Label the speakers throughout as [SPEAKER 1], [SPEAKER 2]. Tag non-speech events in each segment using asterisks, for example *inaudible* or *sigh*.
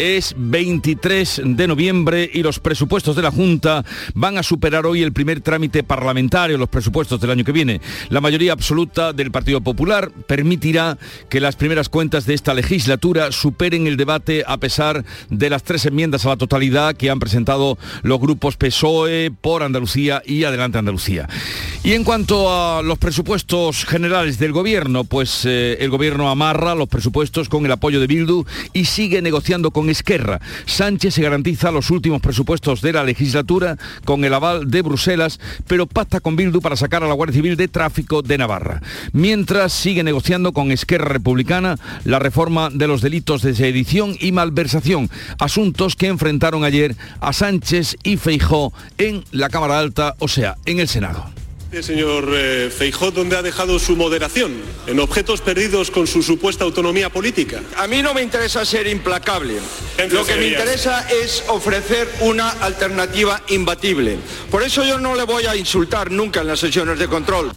[SPEAKER 1] Es 23 de noviembre y los presupuestos de la Junta van a superar hoy el primer trámite parlamentario, los presupuestos del año que viene. La mayoría absoluta del Partido Popular permitirá que las primeras cuentas de esta legislatura superen el debate a pesar de las tres enmiendas a la totalidad que han presentado los grupos PSOE por Andalucía y Adelante Andalucía. Y en cuanto a los presupuestos generales del gobierno, pues eh, el gobierno amarra los presupuestos con el apoyo de Bildu y sigue negociando con Esquerra. Sánchez se garantiza los últimos presupuestos de la legislatura con el aval de Bruselas, pero pacta con Bildu para sacar a la Guardia Civil de Tráfico de Navarra. Mientras sigue negociando con Esquerra Republicana la reforma de los delitos de sedición y malversación, asuntos que enfrentaron ayer a Sánchez y Feijó en la Cámara Alta, o sea, en el Senado.
[SPEAKER 2] Señor eh, Feijó, ¿dónde ha dejado su moderación? ¿En objetos perdidos con su supuesta autonomía política?
[SPEAKER 3] A mí no me interesa ser implacable. Lo que me interesa es ofrecer una alternativa imbatible. Por eso yo no le voy a insultar nunca en las sesiones de control.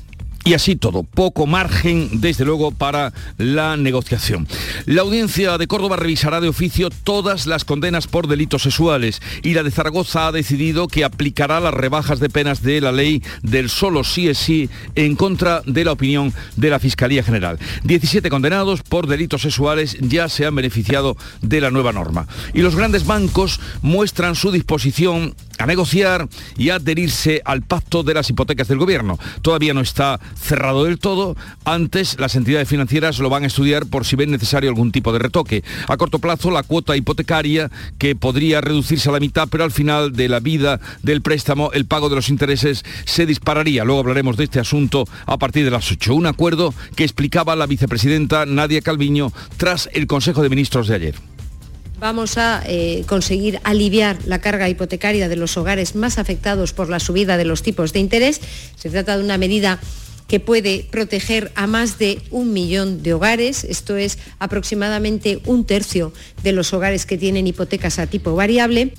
[SPEAKER 1] Y así todo, poco margen, desde luego, para la negociación. La audiencia de Córdoba revisará de oficio todas las condenas por delitos sexuales y la de Zaragoza ha decidido que aplicará las rebajas de penas de la ley del solo sí es sí en contra de la opinión de la Fiscalía General. 17 condenados por delitos sexuales ya se han beneficiado de la nueva norma. Y los grandes bancos muestran su disposición a negociar y adherirse al pacto de las hipotecas del gobierno. Todavía no está cerrado del todo. Antes las entidades financieras lo van a estudiar por si ven necesario algún tipo de retoque. A corto plazo la cuota hipotecaria que podría reducirse a la mitad, pero al final de la vida del préstamo el pago de los intereses se dispararía. Luego hablaremos de este asunto a partir de las 8. Un acuerdo que explicaba la vicepresidenta Nadia Calviño tras el Consejo de Ministros de ayer
[SPEAKER 4] vamos a eh, conseguir aliviar la carga hipotecaria de los hogares más afectados por la subida de los tipos de interés. Se trata de una medida que puede proteger a más de un millón de hogares. Esto es aproximadamente un tercio de los hogares que tienen hipotecas a tipo variable.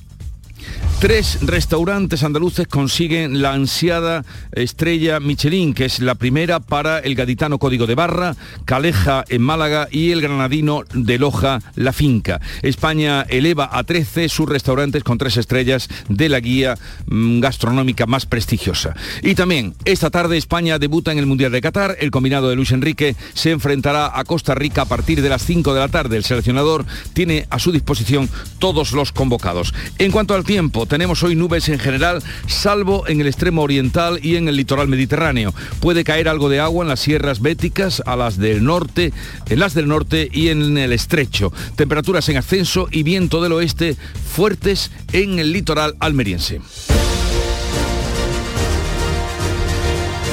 [SPEAKER 1] Tres restaurantes andaluces consiguen la ansiada estrella Michelin, que es la primera para el gaditano Código de Barra, Caleja en Málaga y el granadino de Loja La Finca. España eleva a 13 sus restaurantes con tres estrellas de la guía mm, gastronómica más prestigiosa. Y también esta tarde España debuta en el Mundial de Qatar. El combinado de Luis Enrique se enfrentará a Costa Rica a partir de las 5 de la tarde. El seleccionador tiene a su disposición todos los convocados. En cuanto al tiempo, tenemos hoy nubes en general, salvo en el extremo oriental y en el litoral mediterráneo. Puede caer algo de agua en las sierras béticas, a las del norte, en las del norte y en el estrecho. Temperaturas en ascenso y viento del oeste fuertes en el litoral almeriense.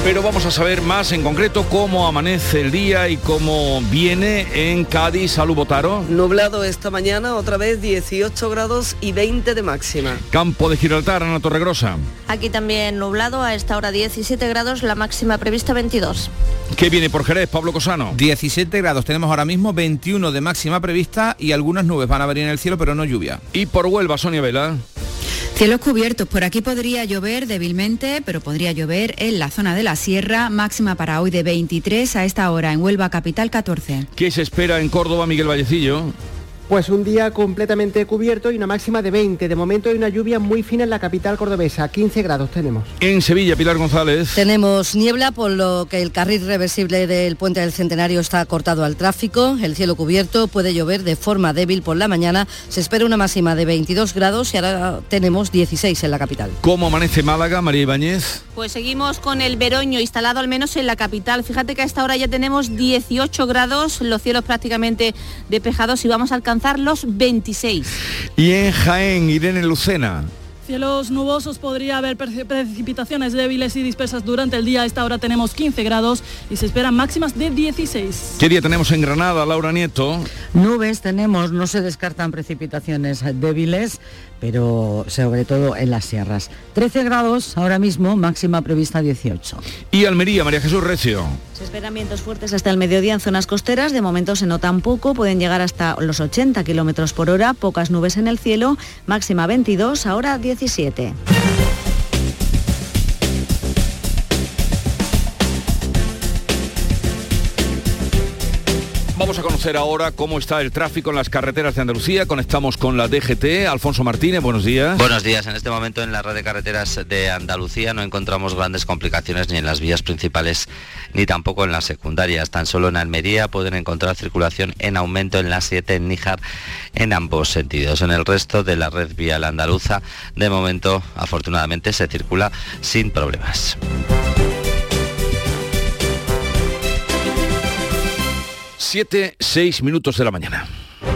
[SPEAKER 1] Pero vamos a saber más en concreto cómo amanece el día y cómo viene en Cádiz. Salud, Botaro.
[SPEAKER 5] Nublado esta mañana, otra vez 18 grados y 20 de máxima.
[SPEAKER 1] Campo de Gibraltar, Ana Torregrosa.
[SPEAKER 6] Aquí también nublado, a esta hora 17 grados, la máxima prevista 22.
[SPEAKER 1] ¿Qué viene por Jerez, Pablo Cosano?
[SPEAKER 7] 17 grados, tenemos ahora mismo 21 de máxima prevista y algunas nubes van a venir en el cielo, pero no lluvia.
[SPEAKER 1] Y por Huelva, Sonia Vela.
[SPEAKER 8] Cielos cubiertos, por aquí podría llover débilmente, pero podría llover en la zona de la sierra, máxima para hoy de 23, a esta hora en Huelva Capital 14.
[SPEAKER 1] ¿Qué se espera en Córdoba, Miguel Vallecillo?
[SPEAKER 9] Pues un día completamente cubierto y una máxima de 20. De momento hay una lluvia muy fina en la capital cordobesa. 15 grados tenemos.
[SPEAKER 1] En Sevilla, Pilar González.
[SPEAKER 10] Tenemos niebla, por lo que el carril reversible del puente del Centenario está cortado al tráfico. El cielo cubierto puede llover de forma débil por la mañana. Se espera una máxima de 22 grados y ahora tenemos 16 en la capital.
[SPEAKER 1] ¿Cómo amanece Málaga, María Ibáñez?
[SPEAKER 6] Pues seguimos con el veroño instalado al menos en la capital. Fíjate que a esta hora ya tenemos 18 grados, los cielos prácticamente despejados y vamos a alcanzar los 26.
[SPEAKER 1] Y en Jaén, Irene Lucena.
[SPEAKER 11] Cielos nubosos, podría haber precipitaciones débiles y dispersas durante el día. A esta hora tenemos 15 grados y se esperan máximas de 16.
[SPEAKER 1] ¿Qué día tenemos en Granada, Laura Nieto?
[SPEAKER 12] Nubes tenemos, no se descartan precipitaciones débiles, pero sobre todo en las sierras. 13 grados ahora mismo, máxima prevista 18.
[SPEAKER 1] Y Almería, María Jesús Recio.
[SPEAKER 13] Se esperan vientos fuertes hasta el mediodía en zonas costeras, de momento se notan poco, pueden llegar hasta los 80 kilómetros por hora, pocas nubes en el cielo, máxima 22, ahora 17.
[SPEAKER 1] Vamos a conocer ahora cómo está el tráfico en las carreteras de Andalucía. Conectamos con la DGT. Alfonso Martínez, buenos días.
[SPEAKER 5] Buenos días. En este momento en la red de carreteras de Andalucía no encontramos grandes complicaciones ni en las vías principales ni tampoco en las secundarias. Tan solo en Almería pueden encontrar circulación en aumento en la 7 en Níjar en ambos sentidos. En el resto de la red vial andaluza, de momento, afortunadamente, se circula sin problemas.
[SPEAKER 1] 7, 6 minutos de la mañana.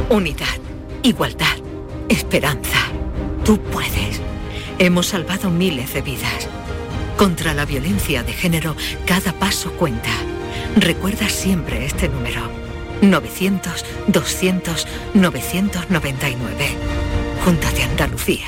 [SPEAKER 14] Unidad, igualdad, esperanza. Tú puedes. Hemos salvado miles de vidas. Contra la violencia de género, cada paso cuenta. Recuerda siempre este número. 900-200-999. Junta de Andalucía.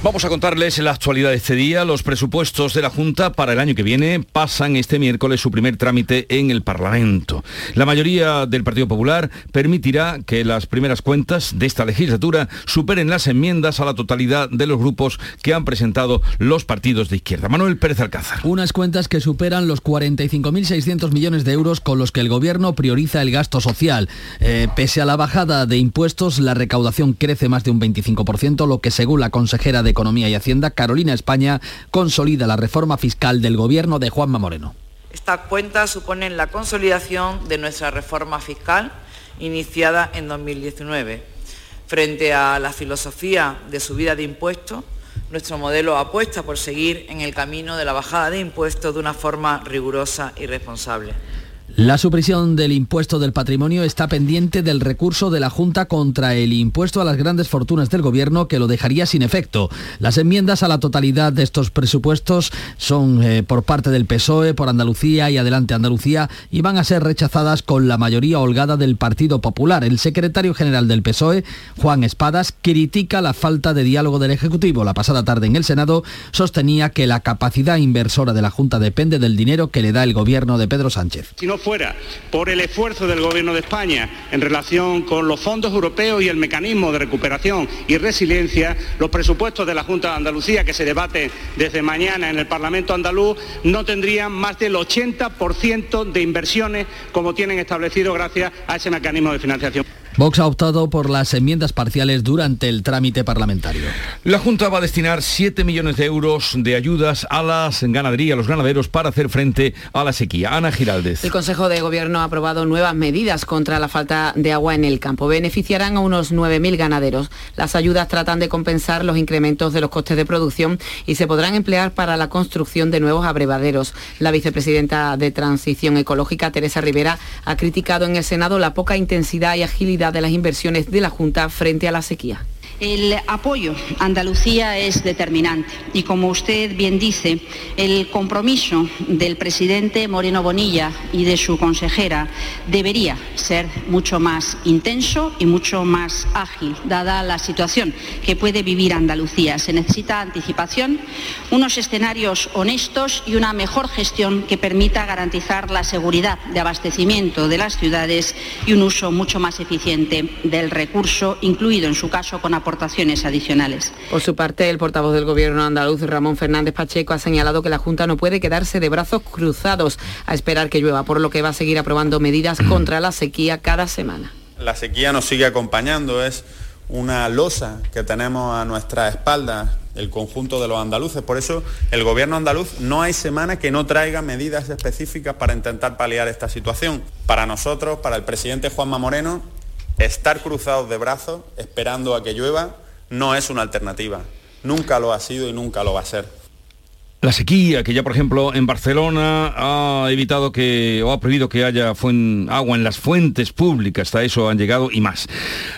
[SPEAKER 1] Vamos a contarles la actualidad de este día. Los presupuestos de la Junta para el año que viene pasan este miércoles su primer trámite en el Parlamento. La mayoría del Partido Popular permitirá que las primeras cuentas de esta legislatura superen las enmiendas a la totalidad de los grupos que han presentado los partidos de izquierda. Manuel Pérez Alcázar.
[SPEAKER 15] Unas cuentas que superan los 45.600 millones de euros con los que el Gobierno prioriza el gasto social. Eh, pese a la bajada de impuestos, la recaudación crece más de un 25%, lo que según la consejera de Economía y Hacienda, Carolina España, consolida la reforma fiscal del gobierno de Juanma Moreno.
[SPEAKER 16] Estas cuentas suponen la consolidación de nuestra reforma fiscal iniciada en 2019. Frente a la filosofía de subida de impuestos, nuestro modelo apuesta por seguir en el camino de la bajada de impuestos de una forma rigurosa y responsable.
[SPEAKER 15] La supresión del impuesto del patrimonio está pendiente del recurso de la Junta contra el impuesto a las grandes fortunas del Gobierno que lo dejaría sin efecto. Las enmiendas a la totalidad de estos presupuestos son eh, por parte del PSOE, por Andalucía y Adelante Andalucía y van a ser rechazadas con la mayoría holgada del Partido Popular. El secretario general del PSOE, Juan Espadas, critica la falta de diálogo del Ejecutivo. La pasada tarde en el Senado sostenía que la capacidad inversora de la Junta depende del dinero que le da el Gobierno de Pedro Sánchez
[SPEAKER 17] fuera por el esfuerzo del Gobierno de España en relación con los fondos europeos y el mecanismo de recuperación y resiliencia, los presupuestos de la Junta de Andalucía que se debate desde mañana en el Parlamento andaluz no tendrían más del 80% de inversiones como tienen establecido gracias a ese mecanismo de financiación.
[SPEAKER 15] Vox ha optado por las enmiendas parciales durante el trámite parlamentario.
[SPEAKER 1] La Junta va a destinar 7 millones de euros de ayudas a las ganaderías, a los ganaderos, para hacer frente a la sequía. Ana Giraldez.
[SPEAKER 18] El Consejo de Gobierno ha aprobado nuevas medidas contra la falta de agua en el campo. Beneficiarán a unos 9.000 ganaderos. Las ayudas tratan de compensar los incrementos de los costes de producción y se podrán emplear para la construcción de nuevos abrevaderos. La vicepresidenta de Transición Ecológica, Teresa Rivera, ha criticado en el Senado la poca intensidad y agilidad de las inversiones de la Junta frente a la sequía.
[SPEAKER 19] El apoyo a Andalucía es determinante y como usted bien dice, el compromiso del presidente Moreno Bonilla y de su consejera debería ser mucho más intenso y mucho más ágil, dada la situación que puede vivir Andalucía. Se necesita anticipación, unos escenarios honestos y una mejor gestión que permita garantizar la seguridad de abastecimiento de las ciudades y un uso mucho más eficiente del recurso, incluido en su caso con aportaciones adicionales.
[SPEAKER 18] Por su parte, el portavoz del Gobierno andaluz, Ramón Fernández Pacheco, ha señalado que la Junta no puede quedarse de brazos cruzados a esperar que llueva, por lo que va a seguir aprobando medidas *clears throat* contra la sequía cada semana.
[SPEAKER 20] La sequía nos sigue acompañando, es una losa que tenemos a nuestra espalda el conjunto de los andaluces. Por eso el gobierno andaluz no hay semana que no traiga medidas específicas para intentar paliar esta situación. Para nosotros, para el presidente Juanma Moreno, estar cruzados de brazos esperando a que llueva no es una alternativa. Nunca lo ha sido y nunca lo va a ser.
[SPEAKER 1] La sequía, que ya por ejemplo en Barcelona ha evitado que o ha prohibido que haya agua en las fuentes públicas, hasta eso han llegado y más.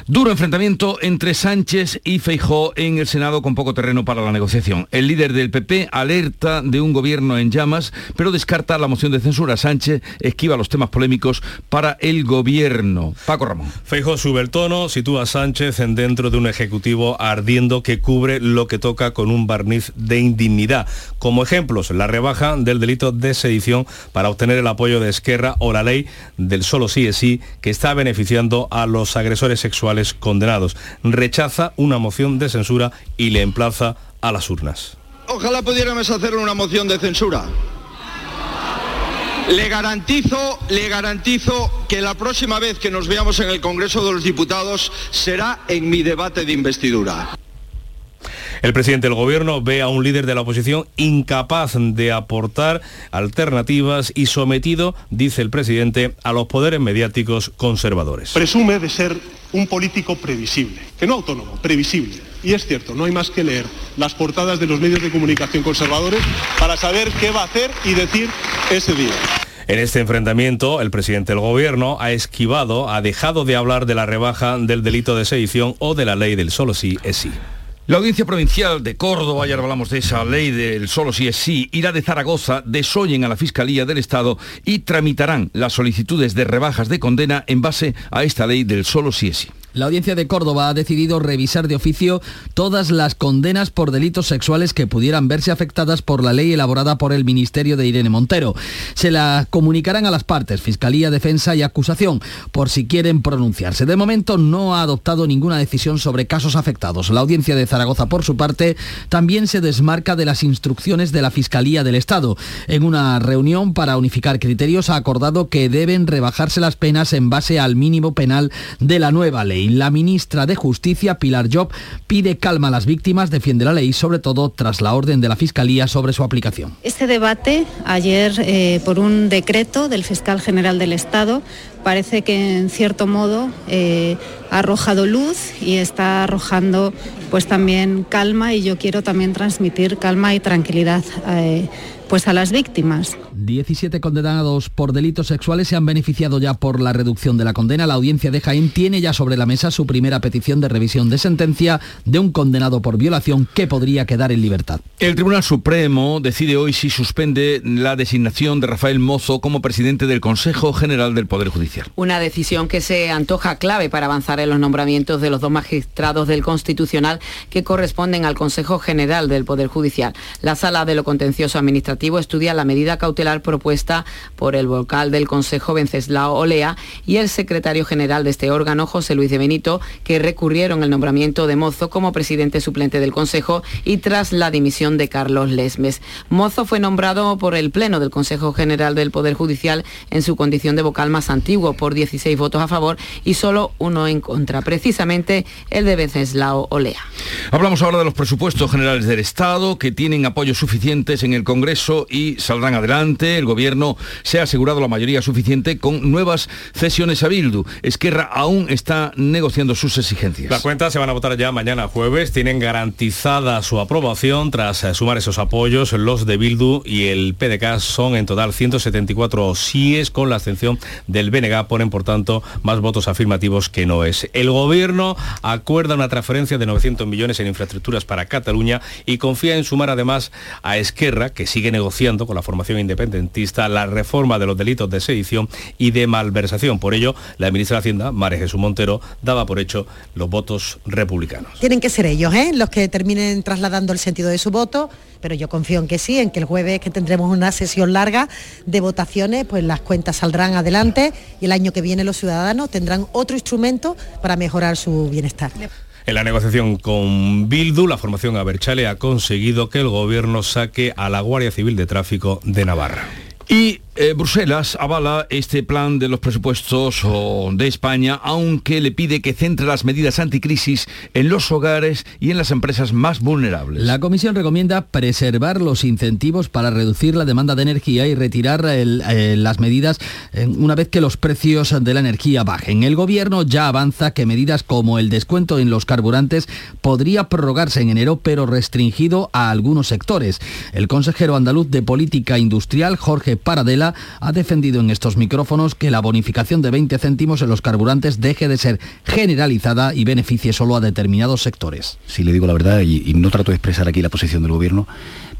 [SPEAKER 1] Duro enfrentamiento entre Sánchez y Feijó en el Senado con poco terreno para la negociación. El líder del PP alerta de un gobierno en llamas, pero descarta la moción de censura. Sánchez esquiva los temas polémicos para el gobierno. Paco Ramón.
[SPEAKER 21] Feijó sube el tono, sitúa a Sánchez en dentro de un ejecutivo ardiendo que cubre lo que toca con un barniz de indignidad como ejemplos, la rebaja del delito de sedición para obtener el apoyo de Esquerra o la ley del solo sí es sí que está beneficiando a los agresores sexuales condenados. Rechaza una moción de censura y le emplaza a las urnas.
[SPEAKER 3] Ojalá pudiéramos hacer una moción de censura. Le garantizo, le garantizo que la próxima vez que nos veamos en el Congreso de los Diputados será en mi debate de investidura.
[SPEAKER 21] El presidente del gobierno ve a un líder de la oposición incapaz de aportar alternativas y sometido, dice el presidente, a los poderes mediáticos conservadores.
[SPEAKER 2] Presume de ser un político previsible, que no autónomo, previsible. Y es cierto, no hay más que leer las portadas de los medios de comunicación conservadores para saber qué va a hacer y decir ese día.
[SPEAKER 21] En este enfrentamiento, el presidente del gobierno ha esquivado, ha dejado de hablar de la rebaja del delito de sedición o de la ley del solo sí es sí.
[SPEAKER 1] La Audiencia Provincial de Córdoba, ya hablamos de esa ley del solo sí es sí, y la de Zaragoza desoyen a la Fiscalía del Estado y tramitarán las solicitudes de rebajas de condena en base a esta ley del solo sí es sí.
[SPEAKER 15] La audiencia de Córdoba ha decidido revisar de oficio todas las condenas por delitos sexuales que pudieran verse afectadas por la ley elaborada por el Ministerio de Irene Montero. Se la comunicarán a las partes, Fiscalía, Defensa y Acusación, por si quieren pronunciarse. De momento no ha adoptado ninguna decisión sobre casos afectados. La audiencia de Zaragoza, por su parte, también se desmarca de las instrucciones de la Fiscalía del Estado. En una reunión para unificar criterios ha acordado que deben rebajarse las penas en base al mínimo penal de la nueva ley. La ministra de Justicia, Pilar Job, pide calma a las víctimas, defiende la ley, sobre todo tras la orden de la Fiscalía sobre su aplicación.
[SPEAKER 22] Este debate, ayer eh, por un decreto del fiscal general del Estado, parece que en cierto modo eh, ha arrojado luz y está arrojando pues también calma y yo quiero también transmitir calma y tranquilidad eh, pues a las víctimas.
[SPEAKER 15] 17 condenados por delitos sexuales se han beneficiado ya por la reducción de la condena. La audiencia de Jaén tiene ya sobre la mesa su primera petición de revisión de sentencia de un condenado por violación que podría quedar en libertad.
[SPEAKER 1] El Tribunal Supremo decide hoy si suspende la designación de Rafael Mozo como presidente del Consejo General del Poder Judicial.
[SPEAKER 18] Una decisión que se antoja clave para avanzar en los nombramientos de los dos magistrados del Constitucional que corresponden al Consejo General del Poder Judicial. La Sala de lo Contencioso Administrativo estudia la medida cautelar propuesta por el vocal del Consejo Venceslao Olea y el secretario general de este órgano, José Luis de Benito, que recurrieron el nombramiento de Mozo como presidente suplente del Consejo y tras la dimisión de Carlos Lesmes. Mozo fue nombrado por el Pleno del Consejo General del Poder Judicial en su condición de vocal más antiguo por 16 votos a favor y solo uno en contra, precisamente el de Venceslao Olea.
[SPEAKER 1] Hablamos ahora de los presupuestos generales del Estado que tienen apoyos suficientes en el Congreso y saldrán adelante. El gobierno se ha asegurado la mayoría suficiente con nuevas cesiones a Bildu. Esquerra aún está negociando sus exigencias.
[SPEAKER 21] Las cuentas se van a votar ya mañana jueves. Tienen garantizada su aprobación tras eh, sumar esos apoyos. Los de Bildu y el PDK son en total 174 síes con la abstención del BNG. Ponen, por tanto, más votos afirmativos que no es. El gobierno acuerda una transferencia de 900 millones en infraestructuras para Cataluña y confía en sumar además a Esquerra, que sigue negociando con la formación independentista la reforma de los delitos de sedición y de malversación. Por ello, la ministra de Hacienda, María Jesús Montero, daba por hecho los votos republicanos.
[SPEAKER 9] Tienen que ser ellos ¿eh? los que terminen trasladando el sentido de su voto, pero yo confío en que sí, en que el jueves que tendremos una sesión larga de votaciones, pues las cuentas saldrán adelante y el año que viene los ciudadanos tendrán otro instrumento para mejorar su bienestar.
[SPEAKER 21] En la negociación con Bildu, la formación Aberchale ha conseguido que el gobierno saque a la Guardia Civil de Tráfico de Navarra.
[SPEAKER 1] Y eh, Bruselas avala este plan de los presupuestos de España, aunque le pide que centre las medidas anticrisis en los hogares y en las empresas más vulnerables.
[SPEAKER 15] La Comisión recomienda preservar los incentivos para reducir la demanda de energía y retirar eh, las medidas eh, una vez que los precios de la energía bajen. El Gobierno ya avanza que medidas como el descuento en los carburantes podría prorrogarse en enero, pero restringido a algunos sectores. El consejero andaluz de Política Industrial, Jorge Paradela ha defendido en estos micrófonos que la bonificación de 20 céntimos en los carburantes deje de ser generalizada y beneficie solo a determinados sectores.
[SPEAKER 23] Si le digo la verdad y, no trato de expresar aquí la posición del gobierno,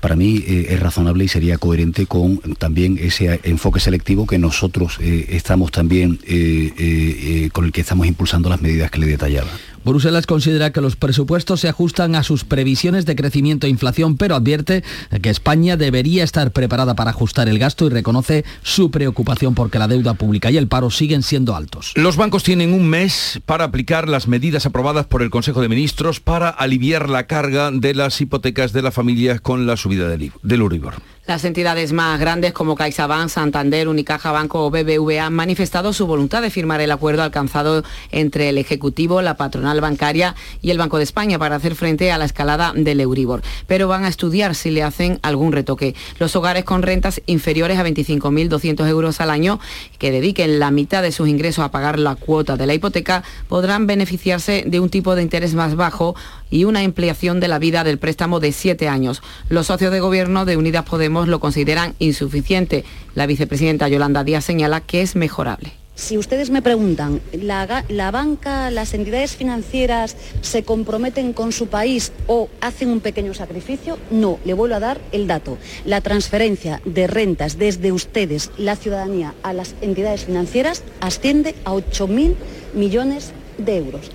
[SPEAKER 23] para mí eh, es razonable y sería coherente con también ese enfoque selectivo que nosotros eh, estamos también, eh, con el que estamos impulsando las medidas que le detallaba.
[SPEAKER 15] Bruselas considera que los presupuestos se ajustan a sus previsiones de crecimiento e inflación, pero advierte que España debería estar preparada para ajustar el gasto y reconoce su preocupación porque la deuda pública y el paro siguen siendo altos.
[SPEAKER 1] Los bancos tienen un mes para aplicar las medidas aprobadas por el Consejo de Ministros para aliviar la carga de las hipotecas de las familias con la subida del, del Uribor.
[SPEAKER 18] Las entidades más grandes como CaixaBank, Santander, Unicaja Banco o BBVA han manifestado su voluntad de firmar el acuerdo alcanzado entre el Ejecutivo, la patronal bancaria y el Banco de España para hacer frente a la escalada del Euribor. Pero van a estudiar si le hacen algún retoque. Los hogares con rentas inferiores a 25.200 euros al año que dediquen la mitad de sus ingresos a pagar la cuota de la hipoteca podrán beneficiarse de un tipo de interés más bajo y una ampliación de la vida del préstamo de siete años. Los socios de gobierno de Unidas Podemos lo consideran insuficiente. La vicepresidenta Yolanda Díaz señala que es mejorable.
[SPEAKER 16] Si ustedes me preguntan, ¿la, banca, las entidades financieras se comprometen con su país o hacen un pequeño sacrificio? No, le vuelvo a dar el dato. La transferencia de rentas desde ustedes, la ciudadanía, a las entidades financieras asciende a 8.000 millones de euros.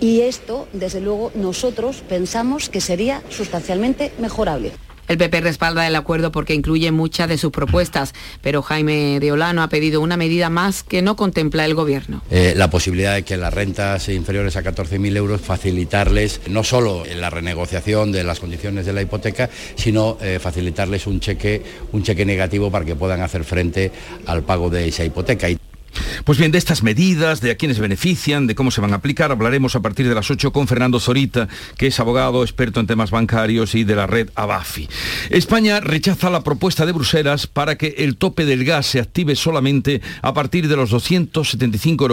[SPEAKER 16] Y esto, desde luego, nosotros pensamos que sería sustancialmente mejorable.
[SPEAKER 18] El PP respalda el acuerdo porque incluye muchas de sus propuestas, pero Jaime de Olano ha pedido una medida más que no contempla el Gobierno.
[SPEAKER 24] Eh, la posibilidad de que las rentas inferiores a 14.000 euros facilitarles no solo la renegociación de las condiciones de la hipoteca, sino eh, facilitarles un cheque, un cheque negativo para que puedan hacer frente al pago de esa hipoteca.
[SPEAKER 1] Pues bien, de estas medidas, de a quienes benefician, de cómo se van a aplicar, hablaremos a partir de las 8 con Fernando Zorita, que es abogado experto en temas bancarios y de la red ABAFI. España rechaza la propuesta de Bruselas para que el tope del gas se active solamente a partir de los 275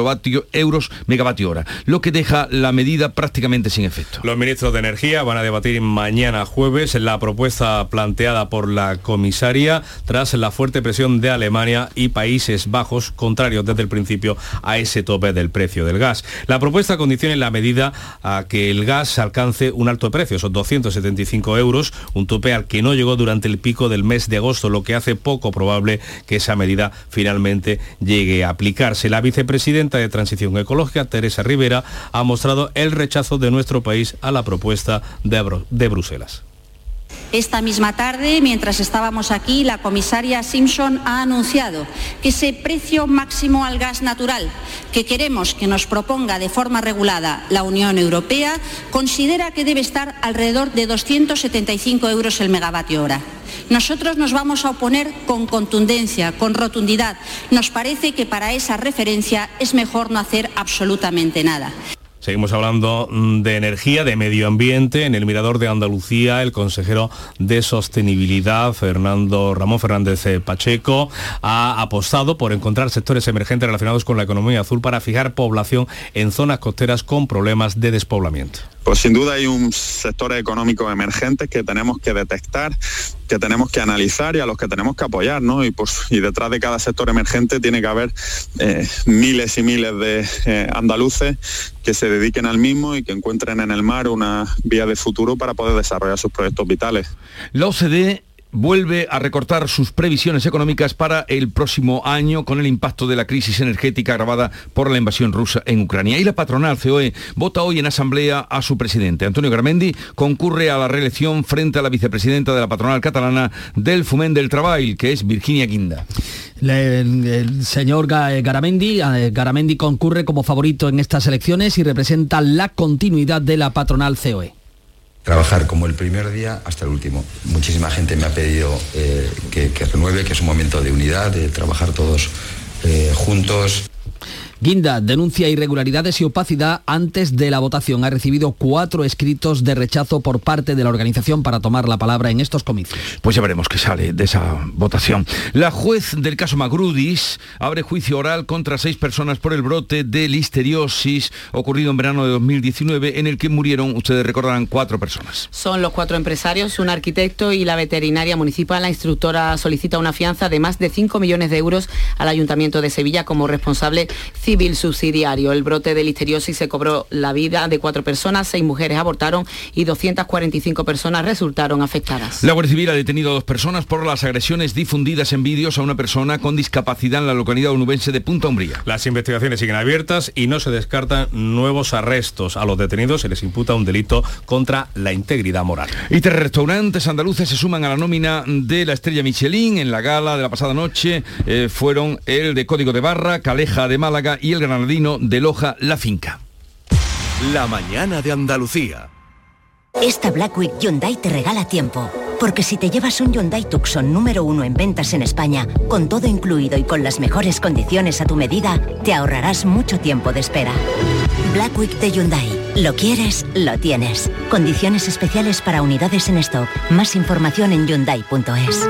[SPEAKER 1] euros megavatio hora, lo que deja la medida prácticamente sin efecto.
[SPEAKER 21] Los ministros de Energía van a debatir mañana jueves la propuesta planteada por la comisaria tras la fuerte presión de Alemania y Países Bajos contrarios desde el principio a ese tope del precio del gas. La propuesta condiciona en la medida a que el gas alcance un alto precio, son 275 euros, un tope al que no llegó durante el pico del mes de agosto, lo que hace poco probable que esa medida finalmente llegue a aplicarse. La vicepresidenta de Transición Ecológica, Teresa Rivera, ha mostrado el rechazo de nuestro país a la propuesta de Bruselas.
[SPEAKER 19] Esta misma tarde, mientras estábamos aquí, la comisaria Simpson ha anunciado que ese precio máximo al gas natural que queremos que nos proponga de forma regulada la Unión Europea considera que debe estar alrededor de 275 euros el megavatio hora. Nosotros nos vamos a oponer con contundencia, con rotundidad. Nos parece que para esa referencia es mejor no hacer absolutamente nada.
[SPEAKER 21] Seguimos hablando mm, de energía, de medio ambiente. En el Mirador de Andalucía, el consejero de Sostenibilidad, Fernando Ramón Fernández eh, Pacheco, ha apostado por encontrar sectores emergentes relacionados con la economía azul para fijar población en zonas costeras con problemas de despoblamiento.
[SPEAKER 20] Pues sin duda hay un sector económico emergente que tenemos que detectar, que tenemos que analizar y a los que tenemos que apoyar, ¿no? Y, pues, y detrás de cada sector emergente tiene que haber eh, miles y miles de eh, andaluces que se dediquen al mismo y que encuentren en el mar una vía de futuro para poder desarrollar sus proyectos vitales.
[SPEAKER 1] La OCDE vuelve a recortar sus previsiones económicas para el próximo año con el impacto de la crisis energética agravada por la invasión rusa en Ucrania. Y la patronal COE vota hoy en asamblea a su presidente. Antonio Garamendi concurre a la reelección frente a la vicepresidenta de la patronal catalana del Fumen del Trabajo, que es Virginia Guinda.
[SPEAKER 15] El, señor Garamendi, eh, Garamendi concurre como favorito en estas elecciones y representa la continuidad de la patronal COE
[SPEAKER 25] trabajar como el primer día hasta el último. Muchísima gente me ha pedido eh, que, renueve, que es un momento de unidad, de trabajar todos eh, juntos.
[SPEAKER 15] Guinda denuncia irregularidades y opacidad antes de la votación. Ha recibido cuatro escritos de rechazo por parte de la organización para tomar la palabra en estos comicios.
[SPEAKER 1] Pues ya veremos qué sale de esa votación. La juez del caso Magrudis abre juicio oral contra seis personas por el brote de listeriosis ocurrido en verano de 2019 en el que murieron, ustedes recordarán, cuatro personas.
[SPEAKER 18] Son los cuatro empresarios, un arquitecto y la veterinaria municipal. La instructora solicita una fianza de más de 5 millones de euros al Ayuntamiento de Sevilla como responsable civil subsidiario. El brote de listeriosis se cobró la vida de cuatro personas, seis mujeres abortaron y 245 personas resultaron afectadas.
[SPEAKER 1] La Guardia Civil ha detenido a dos personas por las agresiones difundidas en vídeos a una persona con discapacidad en la localidad onubense de Punta Umbría.
[SPEAKER 21] Las investigaciones siguen abiertas y no se descartan nuevos arrestos. A los detenidos se les imputa un delito contra la integridad moral.
[SPEAKER 1] Y tres restaurantes andaluces se suman a la nómina de la estrella Michelin en la gala de la pasada noche. Eh, fueron el de Código de Barra, Caleja de Málaga y el granadino de Loja La Finca.
[SPEAKER 26] La mañana de Andalucía.
[SPEAKER 27] Esta Black Week Hyundai te regala tiempo. Porque si te llevas un Hyundai Tucson número uno en ventas en España, con todo incluido y con las mejores condiciones a tu medida, te ahorrarás mucho tiempo de espera. Black Week de Hyundai. Lo quieres, lo tienes. Condiciones especiales para unidades en stock. Más información en hyundai.es.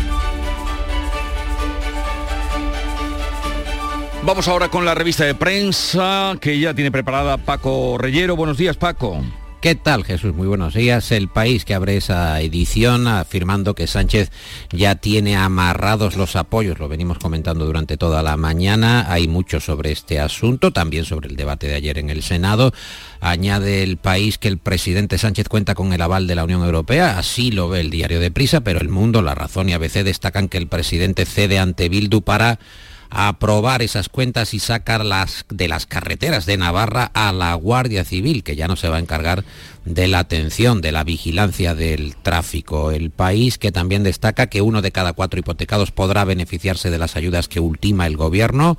[SPEAKER 1] Vamos ahora con la revista de prensa que ya tiene preparada Paco Reyero. Buenos días, Paco.
[SPEAKER 28] ¿Qué tal, Jesús? Muy buenos días. El país que abre esa edición afirmando que Sánchez ya tiene amarrados los apoyos. Lo venimos comentando durante toda la mañana. Hay mucho sobre este asunto, también sobre el debate de ayer en el Senado. Añade el país que el presidente Sánchez cuenta con el aval de la Unión Europea. Así lo ve el diario de Prisa, pero el mundo, La Razón y ABC destacan que el presidente cede ante Bildu para aprobar esas cuentas y sacarlas de las carreteras de Navarra a la Guardia Civil, que ya no se va a encargar de la atención, de la vigilancia del tráfico. El país que también destaca que uno de cada cuatro hipotecados podrá beneficiarse de las ayudas que ultima el gobierno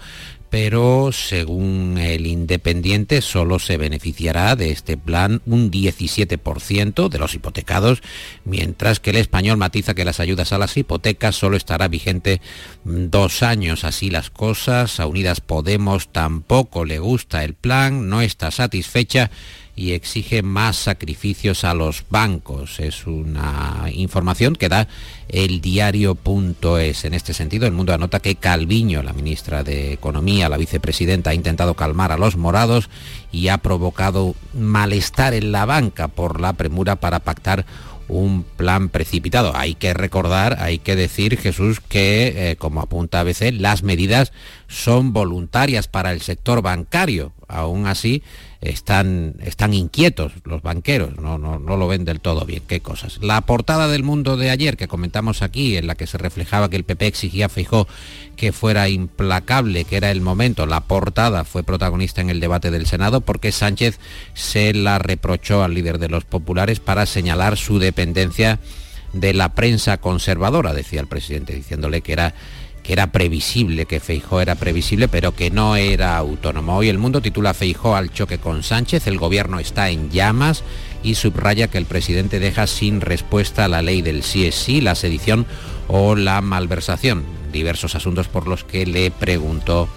[SPEAKER 28] pero según el Independiente solo se beneficiará de este plan un 17% de los hipotecados, mientras que el español matiza que las ayudas a las hipotecas solo estará vigente dos años. Así las cosas, a Unidas Podemos tampoco le gusta el plan, no está satisfecha y exige más sacrificios a los bancos. Es una información que da el diario.es. En este sentido, el mundo anota que Calviño, la ministra de Economía, la vicepresidenta, ha intentado calmar a los morados y ha provocado malestar en la banca por la premura para pactar un plan precipitado. Hay que recordar, hay que decir, Jesús, que, eh, como apunta a las medidas son voluntarias para el sector bancario. Aún así, están, están inquietos los banqueros, no, no, no, lo ven del todo bien. ¿Qué cosas? La portada del mundo de ayer que comentamos aquí, en la que se reflejaba que el PP exigía a que fuera implacable, que era el momento, la portada fue protagonista en el debate del Senado porque Sánchez se la reprochó al líder de los populares para señalar su dependencia de la prensa conservadora, decía el presidente, diciéndole que era que era previsible, que Feijó era previsible, pero que no era autónomo. Hoy el mundo titula Feijó al choque con Sánchez, el gobierno está en llamas y subraya que el presidente deja sin respuesta la ley del sí es sí, la sedición o la malversación, diversos asuntos por los que le preguntó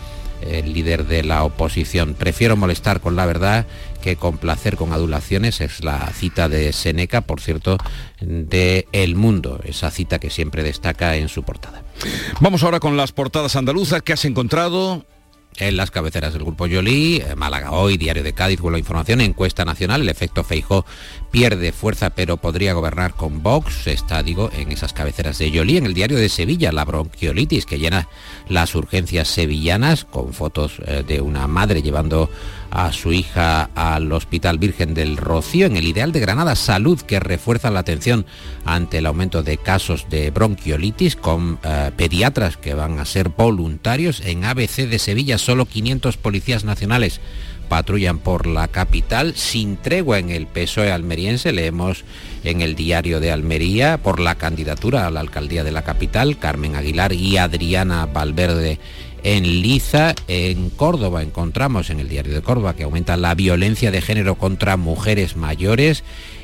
[SPEAKER 28] el líder de la oposición. Prefiero molestar con la verdad que complacer con adulaciones, es la cita de Seneca, por cierto, de El Mundo, esa cita que siempre destaca en su portada.
[SPEAKER 1] Vamos ahora con las portadas andaluzas que has encontrado
[SPEAKER 28] en las cabeceras del Grupo Yolí, eh, Málaga Hoy, Diario de Cádiz, la Información, encuesta nacional, el efecto Feijó pierde fuerza pero podría gobernar con Vox, está digo en esas cabeceras de Yolí, en el Diario de Sevilla, la bronquiolitis que llena las urgencias sevillanas, con fotos eh, de una madre llevando a su hija al Hospital Virgen del Rocío, en el Ideal de Granada, salud que refuerza la atención ante el aumento de casos de bronquiolitis, con eh, pediatras que van a ser voluntarios, en ABC de Sevilla solo 500 policías nacionales patrullan por la capital sin tregua en el PSOE almeriense. Leemos en el diario de Almería por la candidatura a la alcaldía de la capital, Carmen Aguilar y Adriana Valverde en Liza, en Córdoba, encontramos en el diario de Córdoba que aumenta la violencia de género contra mujeres mayores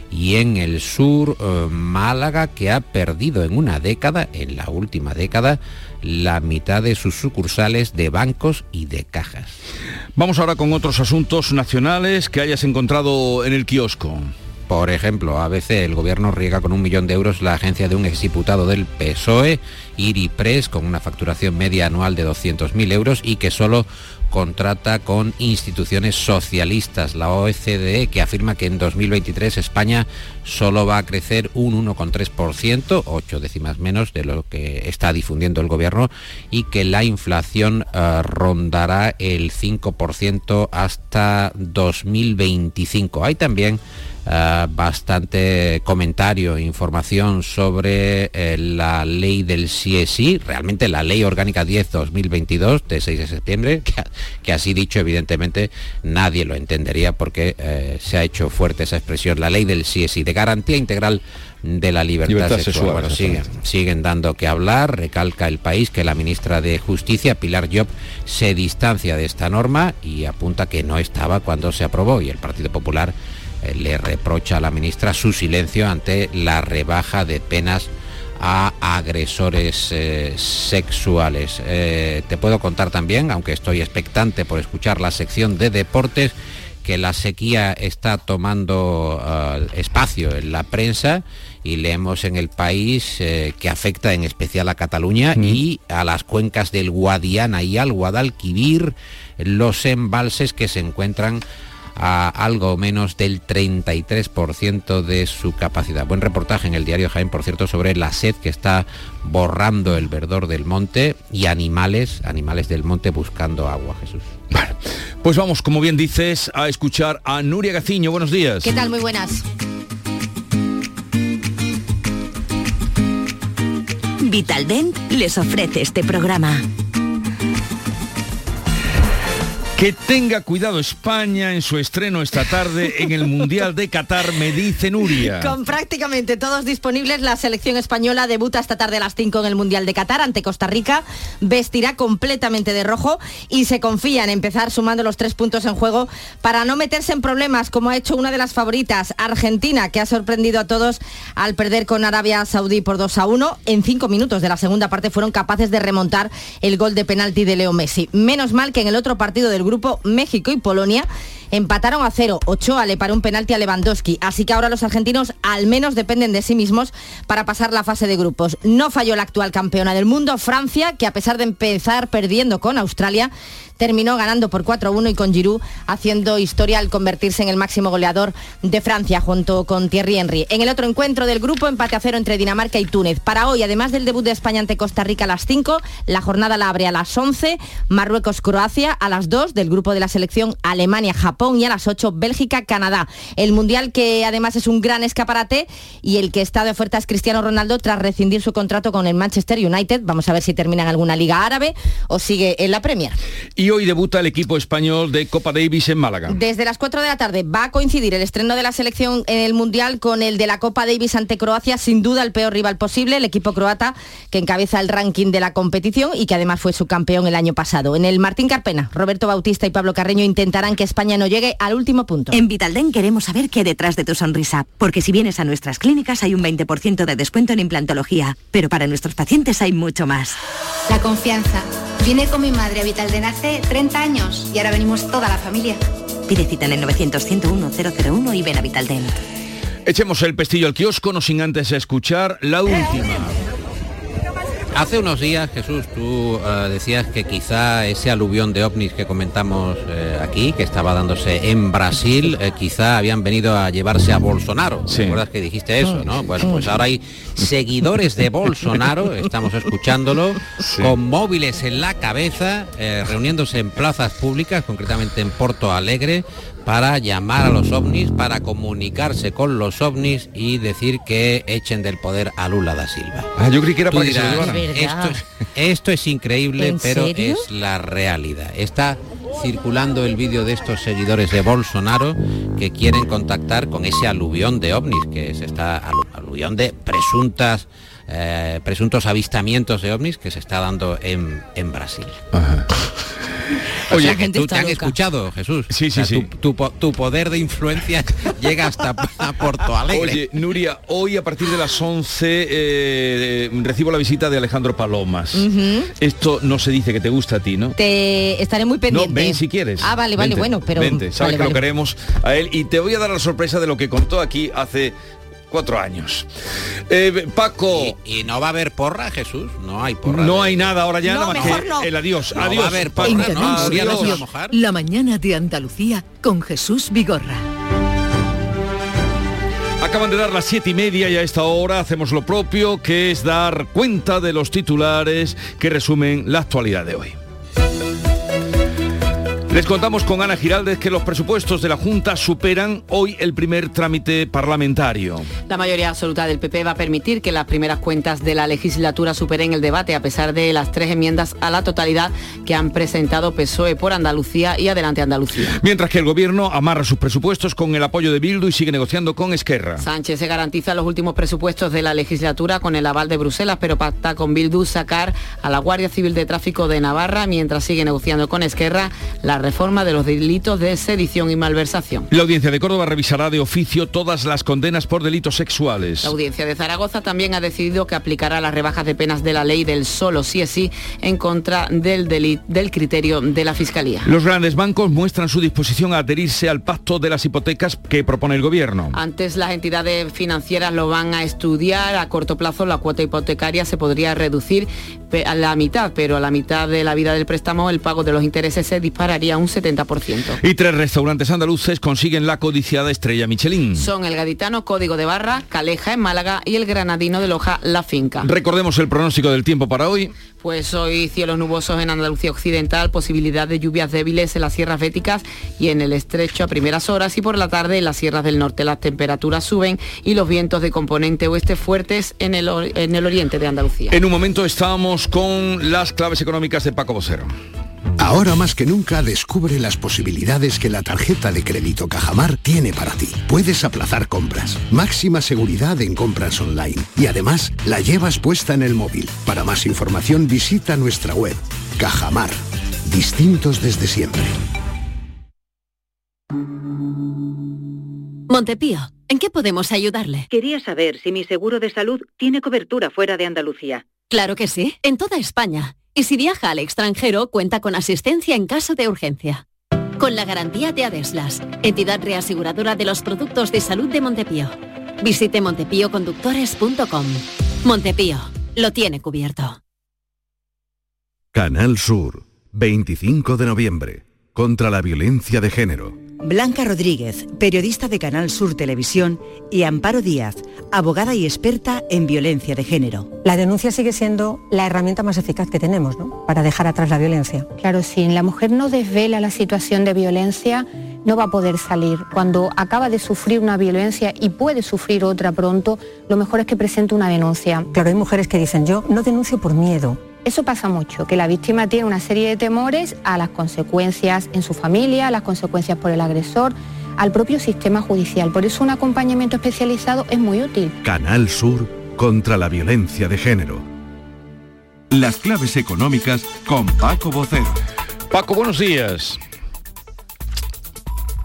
[SPEAKER 28] y en el sur eh, Málaga que ha perdido en una década, en la última década, la mitad de sus sucursales de bancos y de cajas.
[SPEAKER 1] Vamos ahora con otros asuntos nacionales que hayas encontrado en el kiosco.
[SPEAKER 28] Por ejemplo, ABC, el gobierno riega con un millón de euros la agencia de un exdiputado del PSOE, Iripress, con una facturación media anual de 200.000 euros y que solo contrata con instituciones socialistas. La OCDE que afirma que en 2023 España solo va a crecer un 1,3%, ocho décimas menos de lo que está difundiendo el gobierno, y que la inflación eh, rondará el 5% hasta 2025. Hay también eh, bastante comentario, información sobre eh, la ley del CSI, realmente la ley orgánica 10-2022 de 6 de septiembre, que, así dicho evidentemente nadie lo entendería porque eh, se ha hecho fuerte esa expresión, la ley del CSI, de garantía integral de la libertad, sexual. siguen, siguen dando que hablar, recalca el país que la ministra de Justicia, Pilar Job, se distancia de esta norma y apunta que no estaba cuando se aprobó y el Partido Popular le reprocha a la ministra su silencio ante la rebaja de penas a agresores eh, sexuales. Eh, te puedo contar también, aunque estoy expectante por escuchar la sección de deportes, que la sequía está tomando espacio en la prensa y leemos en el país que afecta en especial a Cataluña y a las cuencas del Guadiana y al Guadalquivir, los embalses que se encuentran a algo menos del 33% de su capacidad. Buen reportaje en el diario Jaén, por cierto, sobre la sed que está borrando el verdor del monte y animales, animales del monte buscando agua, Jesús.
[SPEAKER 1] pues vamos, como bien dices, a escuchar a Nuria Gaciño. Buenos días.
[SPEAKER 29] ¿Qué tal? Muy buenas.
[SPEAKER 27] Vitaldent les ofrece este programa.
[SPEAKER 1] Que tenga cuidado España en su estreno esta tarde en el Mundial de Qatar, me dice Nuria.
[SPEAKER 29] Con prácticamente todos disponibles, la selección española debuta esta tarde a las 5 en el Mundial de Qatar ante Costa Rica. Vestirá completamente de rojo y se confía en empezar sumando los tres puntos en juego para no meterse en problemas como ha hecho una de las favoritas, Argentina, que ha sorprendido a todos al perder con Arabia Saudí por 2 a 1. En cinco minutos de la segunda parte fueron capaces de remontar el gol de penalti de Leo Messi. Menos mal que en el otro partido del grupo grupo México y Polonia empataron a cero. Ochoa le paró un penalti a Lewandowski. Así que ahora los argentinos al menos dependen de sí mismos para pasar la fase de grupos. No falló la actual campeona del mundo, Francia, que a pesar de empezar perdiendo con Australia,
[SPEAKER 30] terminó ganando por 4-1 y con Giroud haciendo historia al convertirse en el máximo goleador de Francia junto con Thierry Henry. En el otro encuentro del grupo, empate a cero entre Dinamarca y Túnez. Para hoy, además del debut de España ante Costa Rica a las 5, la jornada la abre a las 11, Marruecos-Croacia a las 2 del grupo de la selección Alemania-Japón y a las 8 Bélgica-Canadá. El Mundial que además es un gran escaparate y el que está de oferta es Cristiano Ronaldo tras rescindir su contrato con el Manchester United. Vamos a ver si termina en alguna liga árabe o sigue en la Premier.
[SPEAKER 1] Hoy debuta el equipo español de Copa Davis en Málaga.
[SPEAKER 30] Desde las 4 de la tarde va a coincidir el estreno de la selección en el Mundial con el de la Copa Davis ante Croacia, sin duda el peor rival posible, el equipo croata que encabeza el ranking de la competición y que además fue su campeón el año pasado. En el Martín Carpena, Roberto Bautista y Pablo Carreño intentarán que España no llegue al último punto.
[SPEAKER 31] En Vitalden queremos saber qué hay detrás de tu sonrisa, porque si vienes a nuestras clínicas hay un 20% de descuento en implantología, pero para nuestros pacientes hay mucho más.
[SPEAKER 32] La confianza. Vine con mi madre a Vitalden hace 30 años y ahora venimos toda la familia.
[SPEAKER 31] Pide cita en el 900-101-001 y ven a Vitalden.
[SPEAKER 1] Echemos el pestillo al kiosco, no sin antes escuchar la última.
[SPEAKER 28] Hace unos días, Jesús, tú eh, decías que quizá ese aluvión de ovnis que comentamos eh, aquí, que estaba dándose en Brasil, eh, quizá habían venido a llevarse a Bolsonaro.
[SPEAKER 1] Sí.
[SPEAKER 28] ¿Te acuerdas que dijiste eso, no? Bueno, pues ahora hay seguidores de Bolsonaro, estamos escuchándolo, con móviles en la cabeza, eh, reuniéndose en plazas públicas, concretamente en Porto Alegre, para llamar a los ovnis, para comunicarse con los ovnis y decir que echen del poder a Lula da Silva.
[SPEAKER 1] Ah, yo creí que era para que se
[SPEAKER 28] dirás, esto es, esto es increíble,
[SPEAKER 30] ¿En
[SPEAKER 28] pero
[SPEAKER 30] serio?
[SPEAKER 28] es la realidad. Está circulando el vídeo de estos seguidores de Bolsonaro que quieren contactar con ese aluvión de ovnis, que se está alu- aluvión de presuntas eh, presuntos avistamientos de ovnis que se está dando en, en Brasil.
[SPEAKER 1] Oye, gente
[SPEAKER 28] tú
[SPEAKER 1] está
[SPEAKER 28] te han escuchado, Jesús.
[SPEAKER 1] Sí, sí,
[SPEAKER 28] O sea,
[SPEAKER 1] sí.
[SPEAKER 28] Tu, tu po- tu poder de influencia *laughs* llega hasta Porto Alegre.
[SPEAKER 1] Oye, Nuria, hoy a partir de las 11 eh, recibo la visita de Alejandro Palomas. Esto no se dice que te gusta a ti, ¿no?
[SPEAKER 30] Te estaré muy pendiente.
[SPEAKER 1] No, ven si quieres.
[SPEAKER 30] Ah, vale, vale,
[SPEAKER 1] Vente,
[SPEAKER 30] bueno, pero...
[SPEAKER 1] Vente, sabes
[SPEAKER 30] vale,
[SPEAKER 1] que lo queremos a él y te voy a dar la sorpresa de lo que contó aquí hace cuatro años. Eh, Paco...
[SPEAKER 28] ¿Y no va a haber porra, Jesús? No hay porra.
[SPEAKER 1] No hay nada ahora ya,
[SPEAKER 28] No,
[SPEAKER 1] nada más que
[SPEAKER 28] no.
[SPEAKER 1] el adiós.
[SPEAKER 28] No va
[SPEAKER 1] adiós.
[SPEAKER 28] a haber porra,
[SPEAKER 1] Adiós.
[SPEAKER 14] La mañana de Andalucía con Jesús Vigorra.
[SPEAKER 1] Acaban de dar las siete y media y a esta hora hacemos lo propio, que es dar cuenta de los titulares que resumen la actualidad de hoy. Les contamos con Ana Giraldez que los presupuestos de la Junta superan hoy el primer trámite parlamentario.
[SPEAKER 18] La mayoría absoluta del PP va a permitir que las primeras cuentas de la legislatura superen el debate a pesar de las tres enmiendas a la totalidad que han presentado PSOE por Andalucía y Adelante Andalucía.
[SPEAKER 1] Mientras que el gobierno amarra sus presupuestos con el apoyo de Bildu y sigue negociando con Esquerra.
[SPEAKER 18] Sánchez se garantiza los últimos presupuestos de la legislatura con el aval de Bruselas, pero pacta con Bildu sacar a la Guardia Civil de Tráfico de Navarra mientras sigue negociando con Esquerra la reforma de los delitos de sedición y malversación.
[SPEAKER 1] La audiencia de Córdoba revisará de oficio todas las condenas por delitos sexuales.
[SPEAKER 18] La audiencia de Zaragoza también ha decidido que aplicará las rebajas de penas de la ley del solo sí es sí en contra del, deli- del criterio de la Fiscalía.
[SPEAKER 1] Los grandes bancos muestran su disposición a adherirse al pacto de las hipotecas que propone el gobierno.
[SPEAKER 18] Antes las entidades financieras lo van a estudiar. A corto plazo la cuota hipotecaria se podría reducir a la mitad, pero a la mitad de la vida del préstamo el pago de los intereses se dispararía un 70%.
[SPEAKER 1] Y tres restaurantes andaluces consiguen la codiciada estrella Michelin.
[SPEAKER 18] Son el gaditano Código de Barra, Caleja en Málaga y el granadino de Loja La Finca.
[SPEAKER 1] Recordemos el pronóstico del tiempo para hoy.
[SPEAKER 18] Pues hoy cielos nubosos en Andalucía Occidental, posibilidad de lluvias débiles en las sierras béticas y en el estrecho a primeras horas y por la tarde en las sierras del norte las temperaturas suben y los vientos de componente oeste fuertes en el, en el oriente de Andalucía.
[SPEAKER 1] En un momento estamos con las claves económicas de Paco Vocero.
[SPEAKER 33] Ahora más que nunca descubre las posibilidades que la tarjeta de crédito Cajamar tiene para ti. Puedes aplazar compras, máxima seguridad en compras online y además la llevas puesta en el móvil. Para más información visita nuestra web. Cajamar. Distintos desde siempre.
[SPEAKER 27] Montepío, ¿en qué podemos ayudarle?
[SPEAKER 34] Quería saber si mi seguro de salud tiene cobertura fuera de Andalucía.
[SPEAKER 27] Claro que sí, en toda España. Y si viaja al extranjero, cuenta con asistencia en caso de urgencia. Con la garantía de Adeslas, entidad reaseguradora de los productos de salud de Montepío. Visite montepíoconductores.com. Montepío, lo tiene cubierto.
[SPEAKER 26] Canal Sur, 25 de noviembre, contra la violencia de género.
[SPEAKER 35] Blanca Rodríguez, periodista de Canal Sur Televisión, y Amparo Díaz, abogada y experta en violencia de género.
[SPEAKER 36] La denuncia sigue siendo la herramienta más eficaz que tenemos ¿no? para dejar atrás la violencia.
[SPEAKER 37] Claro, si la mujer no desvela la situación de violencia, no va a poder salir. Cuando acaba de sufrir una violencia y puede sufrir otra pronto, lo mejor es que presente una denuncia.
[SPEAKER 36] Claro, hay mujeres que dicen, yo no denuncio por miedo.
[SPEAKER 37] Eso pasa mucho, que la víctima tiene una serie de temores a las consecuencias en su familia, a las consecuencias por el agresor, al propio sistema judicial. Por eso un acompañamiento especializado es muy útil.
[SPEAKER 26] Canal Sur contra la violencia de género. Las claves económicas con Paco Bocero.
[SPEAKER 1] Paco, buenos días.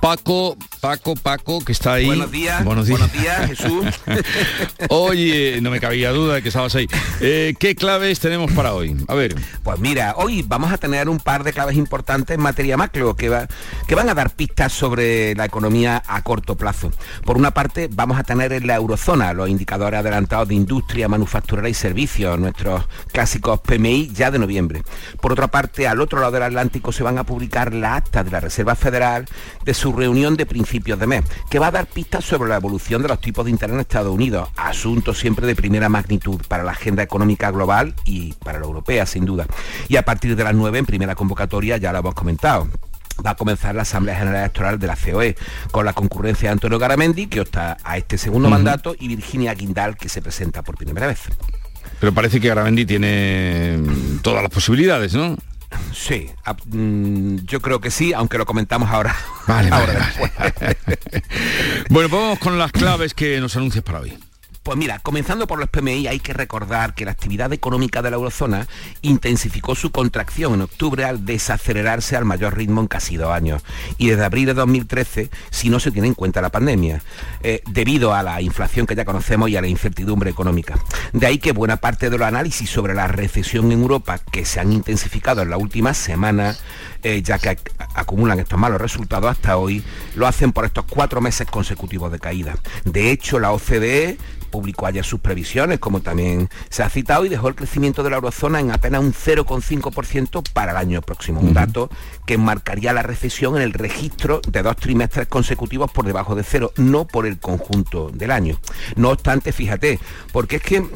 [SPEAKER 1] Paco, Paco, Paco, que está ahí.
[SPEAKER 38] Buenos días.
[SPEAKER 1] Buenos
[SPEAKER 38] días, buenos días Jesús. *laughs*
[SPEAKER 1] Oye, no me cabía duda de que estabas ahí. Eh, ¿Qué claves tenemos para hoy? A ver.
[SPEAKER 38] Pues mira, hoy vamos a tener un par de claves importantes en materia macro que, va, que van a dar pistas sobre la economía a corto plazo. Por una parte, vamos a tener en la eurozona los indicadores adelantados de industria, manufacturera y servicios, nuestros clásicos PMI ya de noviembre. Por otra parte, al otro lado del Atlántico se van a publicar las actas de la Reserva Federal de su reunión de principios de mes, que va a dar pistas sobre la evolución de los tipos de interés en Estados Unidos, asunto siempre de primera magnitud para la agenda económica global y para la europea, sin duda. Y a partir de las 9, en primera convocatoria, ya lo hemos comentado, va a comenzar la Asamblea General Electoral de la COE, con la concurrencia de Antonio Garamendi, que opta a este segundo mandato, y Virginia Guindal, que se presenta por primera vez.
[SPEAKER 1] Pero parece que Garamendi tiene todas las posibilidades, ¿no?
[SPEAKER 38] Sí, mm, yo creo que sí, aunque lo comentamos ahora.
[SPEAKER 1] Vale, ahora vale, *laughs* bueno, pues vamos con las claves que nos anuncias para hoy.
[SPEAKER 38] Pues mira, comenzando por los PMI, hay que recordar que la actividad económica de la eurozona intensificó su contracción en octubre al desacelerarse al mayor ritmo en casi dos años. Y desde abril de 2013, si no se tiene en cuenta la pandemia, eh, debido a la inflación que ya conocemos y a la incertidumbre económica. De ahí que buena parte de los análisis sobre la recesión en Europa que se han intensificado en las últimas semanas, eh, ya que acumulan estos malos resultados hasta hoy, lo hacen por estos cuatro meses consecutivos de caída. De hecho, la OCDE publicó ayer sus previsiones, como también se ha citado, y dejó el crecimiento de la eurozona en apenas un 0,5% para el año próximo, un dato que marcaría la recesión en el registro de dos trimestres consecutivos por debajo de cero, no por el conjunto del año. No obstante, fíjate, porque es que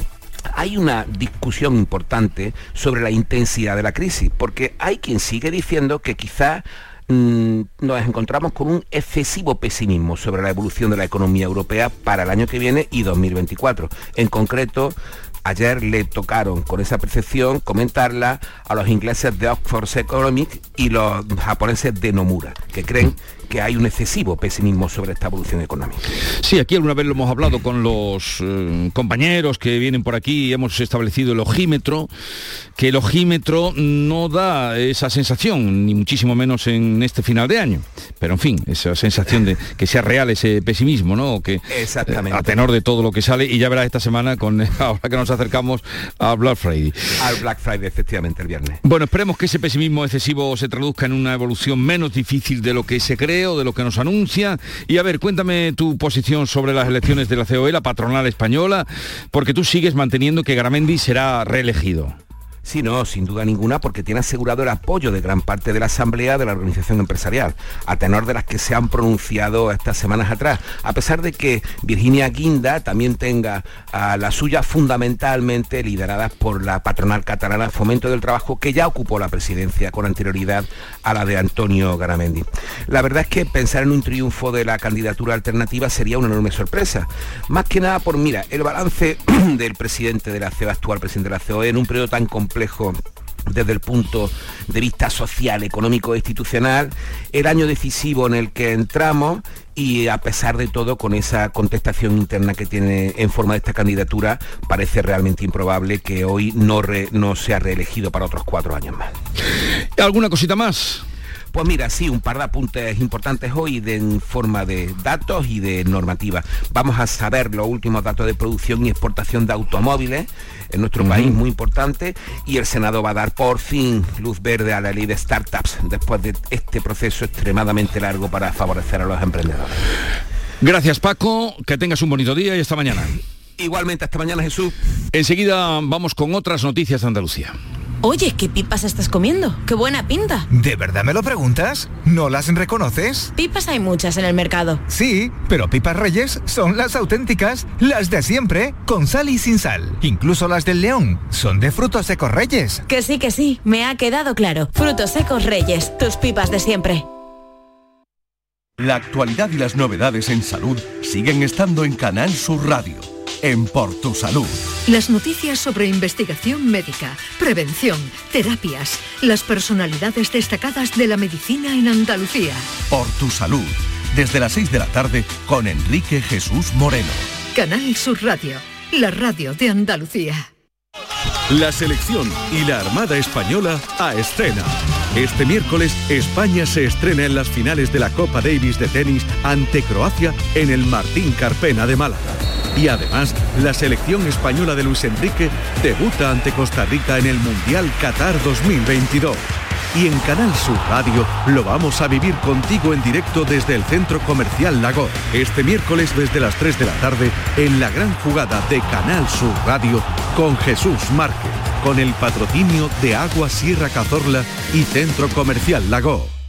[SPEAKER 38] hay una discusión importante sobre la intensidad de la crisis, porque hay quien sigue diciendo que quizás Mm, nos encontramos con un excesivo pesimismo sobre la evolución de la economía europea para el año que viene y 2024. En concreto, ayer le tocaron con esa percepción comentarla a los ingleses de Oxford Economics y los japoneses de Nomura, que creen que hay un excesivo pesimismo sobre esta evolución económica.
[SPEAKER 1] Sí, aquí alguna vez lo hemos hablado con los eh, compañeros que vienen por aquí y hemos establecido el ojímetro, que el ojímetro no da esa sensación, ni muchísimo menos en este final de año. Pero en fin, esa sensación de que sea real ese pesimismo, ¿no? Que,
[SPEAKER 38] Exactamente.
[SPEAKER 1] a tenor de todo lo que sale, y ya verás esta semana, con *laughs* ahora que nos acercamos a Black Friday.
[SPEAKER 38] Al Black Friday, efectivamente, el viernes.
[SPEAKER 1] Bueno, esperemos que ese pesimismo excesivo se traduzca en una evolución menos difícil de lo que se cree de lo que nos anuncia. Y a ver, cuéntame tu posición sobre las elecciones de la COE, la patronal española, porque tú sigues manteniendo que Garamendi será reelegido.
[SPEAKER 38] Sí, no, sin duda ninguna, porque tiene asegurado el apoyo de gran parte de la Asamblea de la Organización Empresarial, a tenor de las que se han pronunciado estas semanas atrás, a pesar de que Virginia Guinda también tenga a la suya fundamentalmente lideradas por la patronal catalana Fomento del Trabajo, que ya ocupó la presidencia con anterioridad a la de Antonio Garamendi. La verdad es que pensar en un triunfo de la candidatura alternativa sería una enorme sorpresa, más que nada por, mira, el balance *clears throat* del presidente de la COE, actual presidente de la COE, en un periodo tan complejo complejo desde el punto de vista social, económico e institucional, el año decisivo en el que entramos y a pesar de todo, con esa contestación interna que tiene en forma de esta candidatura, parece realmente improbable que hoy no, no sea reelegido para otros cuatro años más.
[SPEAKER 1] ¿Alguna cosita más?
[SPEAKER 38] Pues mira, sí, un par de apuntes importantes hoy de, en forma de datos y de normativa. Vamos a saber los últimos datos de producción y exportación de automóviles en nuestro país, muy importante, y el Senado va a dar por fin luz verde a la ley de startups después de este proceso extremadamente largo para favorecer a los emprendedores.
[SPEAKER 1] Gracias Paco, que tengas un bonito día y hasta mañana.
[SPEAKER 38] Igualmente, hasta mañana Jesús.
[SPEAKER 1] Enseguida vamos con otras noticias de Andalucía.
[SPEAKER 39] Oye, ¿qué pipas estás comiendo? ¡Qué buena pinta!
[SPEAKER 40] ¿De verdad me lo preguntas? ¿No las reconoces?
[SPEAKER 39] Pipas hay muchas en el mercado.
[SPEAKER 40] Sí, pero pipas reyes son las auténticas, las de siempre, con sal y sin sal. Incluso las del león son de frutos secos reyes.
[SPEAKER 39] Que sí, que sí, me ha quedado claro. Frutos secos reyes, tus pipas de siempre.
[SPEAKER 26] La actualidad y las novedades en salud siguen estando en Canal Sur Radio en Por Tu Salud.
[SPEAKER 14] Las noticias sobre investigación médica, prevención, terapias, las personalidades destacadas de la medicina en Andalucía.
[SPEAKER 26] Por Tu Salud, desde las 6 de la tarde con Enrique Jesús Moreno.
[SPEAKER 14] Canal Sur Radio, la radio de Andalucía.
[SPEAKER 26] La selección y la Armada Española a escena. Este miércoles España se estrena en las finales de la Copa Davis de tenis ante Croacia en el Martín Carpena de Málaga. Y además, la selección española de Luis Enrique debuta ante Costa Rica en el Mundial Qatar 2022. Y en Canal Sur Radio lo vamos a vivir contigo en directo desde el Centro Comercial Lago. Este miércoles desde las 3 de la tarde en la gran jugada de Canal Sur Radio con Jesús Márquez, con el patrocinio de Agua Sierra Cazorla y Centro Comercial Lago.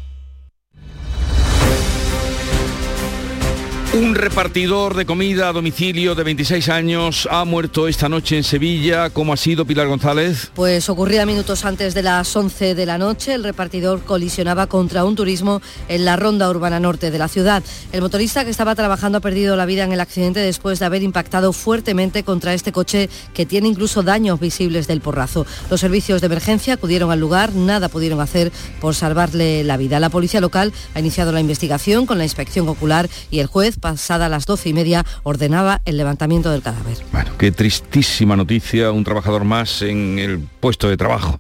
[SPEAKER 1] Un repartidor de comida a domicilio de 26 años ha muerto esta noche en Sevilla. ¿Cómo ha sido Pilar González?
[SPEAKER 10] Pues ocurría minutos antes de las 11 de la noche. El repartidor colisionaba contra un turismo en la ronda urbana norte de la ciudad. El motorista que estaba trabajando ha perdido la vida en el accidente después de haber impactado fuertemente contra este coche que tiene incluso daños visibles del porrazo. Los servicios de emergencia acudieron al lugar, nada pudieron hacer por salvarle la vida. La policía local ha iniciado la investigación con la inspección ocular y el juez pasada las doce y media, ordenaba el levantamiento del cadáver.
[SPEAKER 1] Bueno, qué tristísima noticia, un trabajador más en el puesto de trabajo.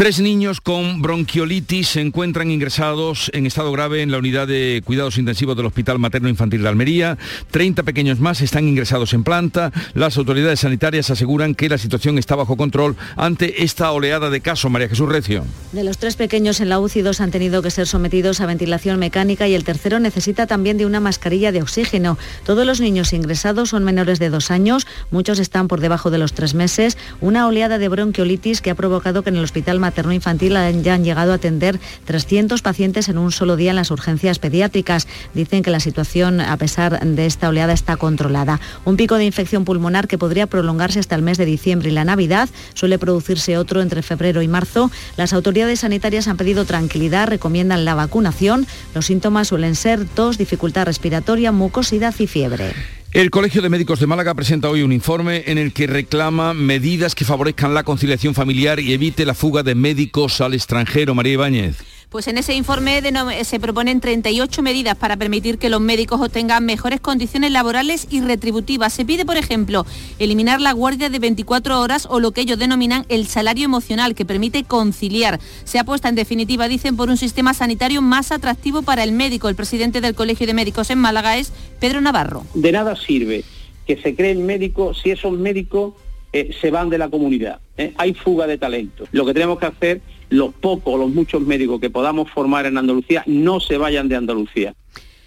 [SPEAKER 1] Tres niños con bronquiolitis se encuentran ingresados en estado grave en la unidad de cuidados intensivos del Hospital Materno Infantil de Almería. 30 pequeños más están ingresados en planta. Las autoridades sanitarias aseguran que la situación está bajo control ante esta oleada de casos. María Jesús Recio.
[SPEAKER 13] De los tres pequeños en la UCI, dos han tenido que ser sometidos a ventilación mecánica y el tercero necesita también de una mascarilla de oxígeno. Todos los niños ingresados son menores de dos años, muchos están por debajo de los tres meses. Una oleada de bronquiolitis que ha provocado que en el Hospital Materno materno infantil ya han llegado a atender 300 pacientes en un solo día en las urgencias pediátricas. Dicen que la situación, a pesar de esta oleada, está controlada. Un pico de infección pulmonar que podría prolongarse hasta el mes de diciembre y la Navidad. Suele producirse otro entre febrero y marzo. Las autoridades sanitarias han pedido tranquilidad, recomiendan la vacunación. Los síntomas suelen ser tos, dificultad respiratoria, mucosidad y fiebre.
[SPEAKER 1] El Colegio de Médicos de Málaga presenta hoy un informe en el que reclama medidas que favorezcan la conciliación familiar y evite la fuga de médicos al extranjero. María Ibáñez.
[SPEAKER 6] Pues en ese informe se proponen 38 medidas para permitir que los médicos obtengan mejores condiciones laborales y retributivas. Se pide, por ejemplo, eliminar la guardia de 24 horas o lo que ellos denominan el salario emocional, que permite conciliar. Se apuesta, en definitiva, dicen, por un sistema sanitario más atractivo para el médico. El presidente del Colegio de Médicos en Málaga es Pedro Navarro.
[SPEAKER 41] De nada sirve que se cree el médico si esos médicos eh, se van de la comunidad. ¿eh? Hay fuga de talento. Lo que tenemos que hacer los pocos o los muchos médicos que podamos formar en Andalucía no se vayan de Andalucía.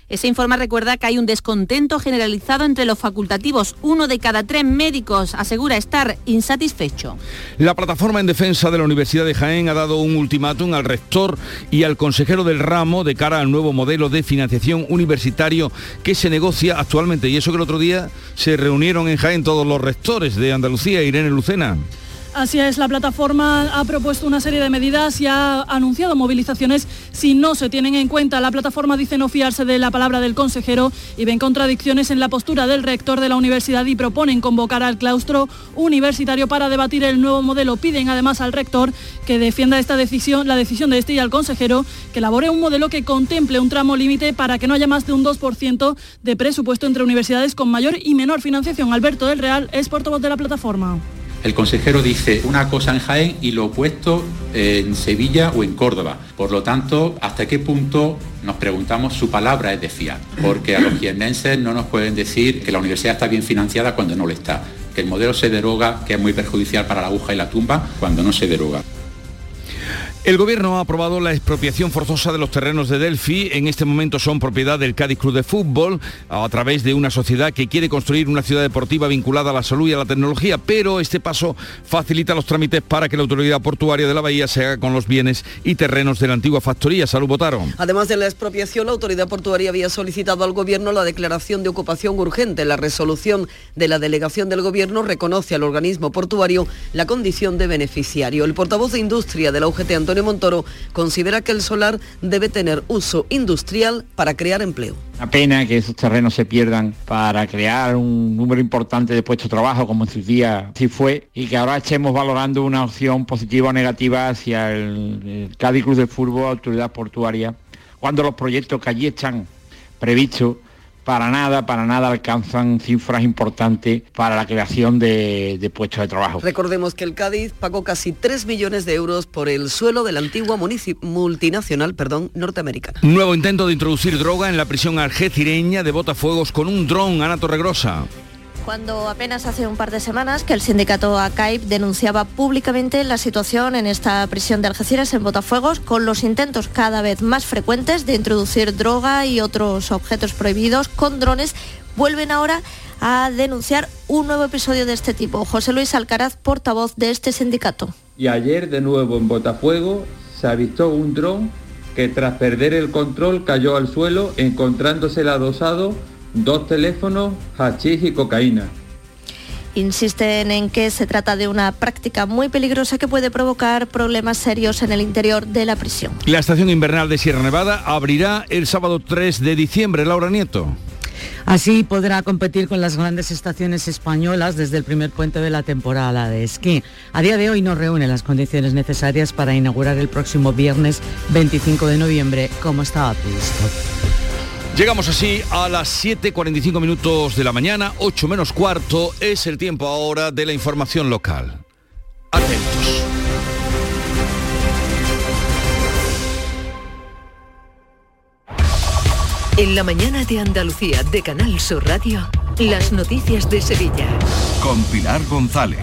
[SPEAKER 6] Ese informe recuerda que hay un descontento generalizado entre los facultativos. Uno de cada tres médicos asegura estar insatisfecho.
[SPEAKER 1] La plataforma en defensa de la Universidad de Jaén ha dado un ultimátum al rector y al consejero del ramo de cara al nuevo modelo de financiación universitario que se negocia actualmente. Y eso que el otro día se reunieron en Jaén todos los rectores de Andalucía, Irene Lucena.
[SPEAKER 11] Así es, la plataforma ha propuesto una serie de medidas y ha anunciado movilizaciones si no se tienen en cuenta. La plataforma dice no fiarse de la palabra del consejero y ven contradicciones en la postura del rector de la universidad y proponen convocar al claustro universitario para debatir el nuevo modelo. Piden además al rector que defienda esta decisión, la decisión de este y al consejero que elabore un modelo que contemple un tramo límite para que no haya más de un 2% de presupuesto entre universidades con mayor y menor financiación. Alberto del Real es portavoz de la plataforma
[SPEAKER 42] el consejero dice una cosa en Jaén y lo opuesto en Sevilla o en Córdoba. Por lo tanto, ¿hasta qué punto nos preguntamos su palabra es de fiar? Porque a los jiennenses no nos pueden decir que la universidad está bien financiada cuando no lo está, que el modelo se deroga, que es muy perjudicial para la aguja y la tumba, cuando no se deroga.
[SPEAKER 1] El gobierno ha aprobado la expropiación forzosa de los terrenos de Delphi. En este momento son propiedad del Cádiz Club de Fútbol a través de una sociedad que quiere construir una ciudad deportiva vinculada a la salud y a la tecnología, pero este paso facilita los trámites para que la autoridad portuaria de la bahía se haga con los bienes y terrenos de la antigua factoría. Salud votaron.
[SPEAKER 43] Además de la expropiación, la autoridad portuaria había solicitado al gobierno la declaración de ocupación urgente. La resolución de la delegación del gobierno reconoce al organismo portuario la condición de beneficiario. El portavoz de Industria de la UGT, Antonio Montoro considera que el solar debe tener uso industrial para crear empleo.
[SPEAKER 44] Una pena que esos terrenos se pierdan para crear un número importante de puestos de trabajo, como en sus días sí fue, y que ahora estemos valorando una opción positiva o negativa hacia el, el Cádiz Cruz de Fútbol, Autoridad Portuaria, cuando los proyectos que allí están previstos para nada, para nada alcanzan cifras importantes para la creación de, de, puestos de trabajo.
[SPEAKER 43] Recordemos que el Cádiz pagó casi 3 millones de euros por el suelo de la antigua multinacional perdón, norteamericana.
[SPEAKER 1] Nuevo intento de introducir droga en la prisión algecireña de Botafuegos con un dron, Ana Torregrosa
[SPEAKER 45] cuando apenas hace un par de semanas que el sindicato ACAIP denunciaba públicamente la situación en esta prisión de Algeciras en Botafuegos con los intentos cada vez más frecuentes de introducir droga y otros objetos prohibidos con drones, vuelven ahora a denunciar un nuevo episodio de este tipo. José Luis Alcaraz, portavoz de este sindicato.
[SPEAKER 46] Y ayer de nuevo en Botafuego se avistó un dron que tras perder el control cayó al suelo encontrándose el adosado dos teléfonos, hachís y cocaína.
[SPEAKER 45] Insisten en que se trata de una práctica muy peligrosa que puede provocar problemas serios en el interior de la prisión.
[SPEAKER 1] La estación invernal de Sierra Nevada abrirá el sábado 3 de diciembre. Laura Nieto.
[SPEAKER 47] Así podrá competir con las grandes estaciones españolas desde el primer puente de la temporada de esquí. A día de hoy no reúne las condiciones necesarias para inaugurar el próximo viernes 25 de noviembre como estaba previsto.
[SPEAKER 1] Llegamos así a las 7.45 minutos de la mañana, 8 menos cuarto, es el tiempo ahora de la información local. Atentos.
[SPEAKER 14] En la mañana de Andalucía de Canal Sur Radio, las noticias de Sevilla.
[SPEAKER 26] Con Pilar González.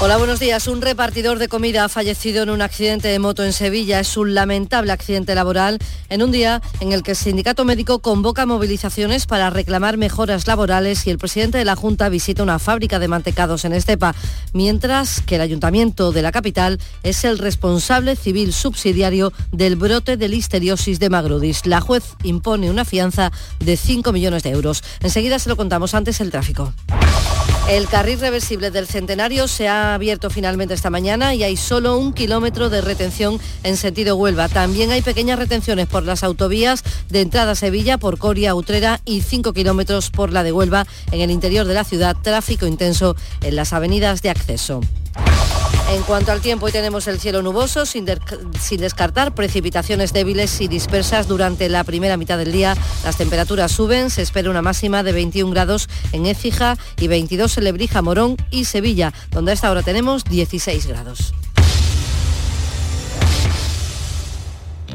[SPEAKER 10] Hola, buenos días. Un repartidor de comida ha fallecido en un accidente de moto en Sevilla. Es un lamentable accidente laboral en un día en el que el sindicato médico convoca movilizaciones para reclamar mejoras laborales y el presidente de la Junta visita una fábrica de mantecados en Estepa, mientras que el ayuntamiento de la capital es el responsable civil subsidiario del brote de listeriosis de Magrudis. La juez impone una fianza de 5 millones de euros. Enseguida se lo contamos antes el tráfico. El carril reversible del Centenario se ha abierto finalmente esta mañana y hay solo un kilómetro de retención en sentido Huelva. También hay pequeñas retenciones por las autovías de entrada a Sevilla, por Coria, Utrera y 5 kilómetros por la de Huelva en el interior de la ciudad. Tráfico intenso en las avenidas de acceso. En cuanto al tiempo, hoy tenemos el cielo nuboso, sin, de, sin, descartar precipitaciones débiles y dispersas durante la primera mitad del día. Las temperaturas suben, se espera una máxima de 21 grados en Écija y 22 en Lebrija, Morón y Sevilla, donde a esta hora tenemos 16 grados.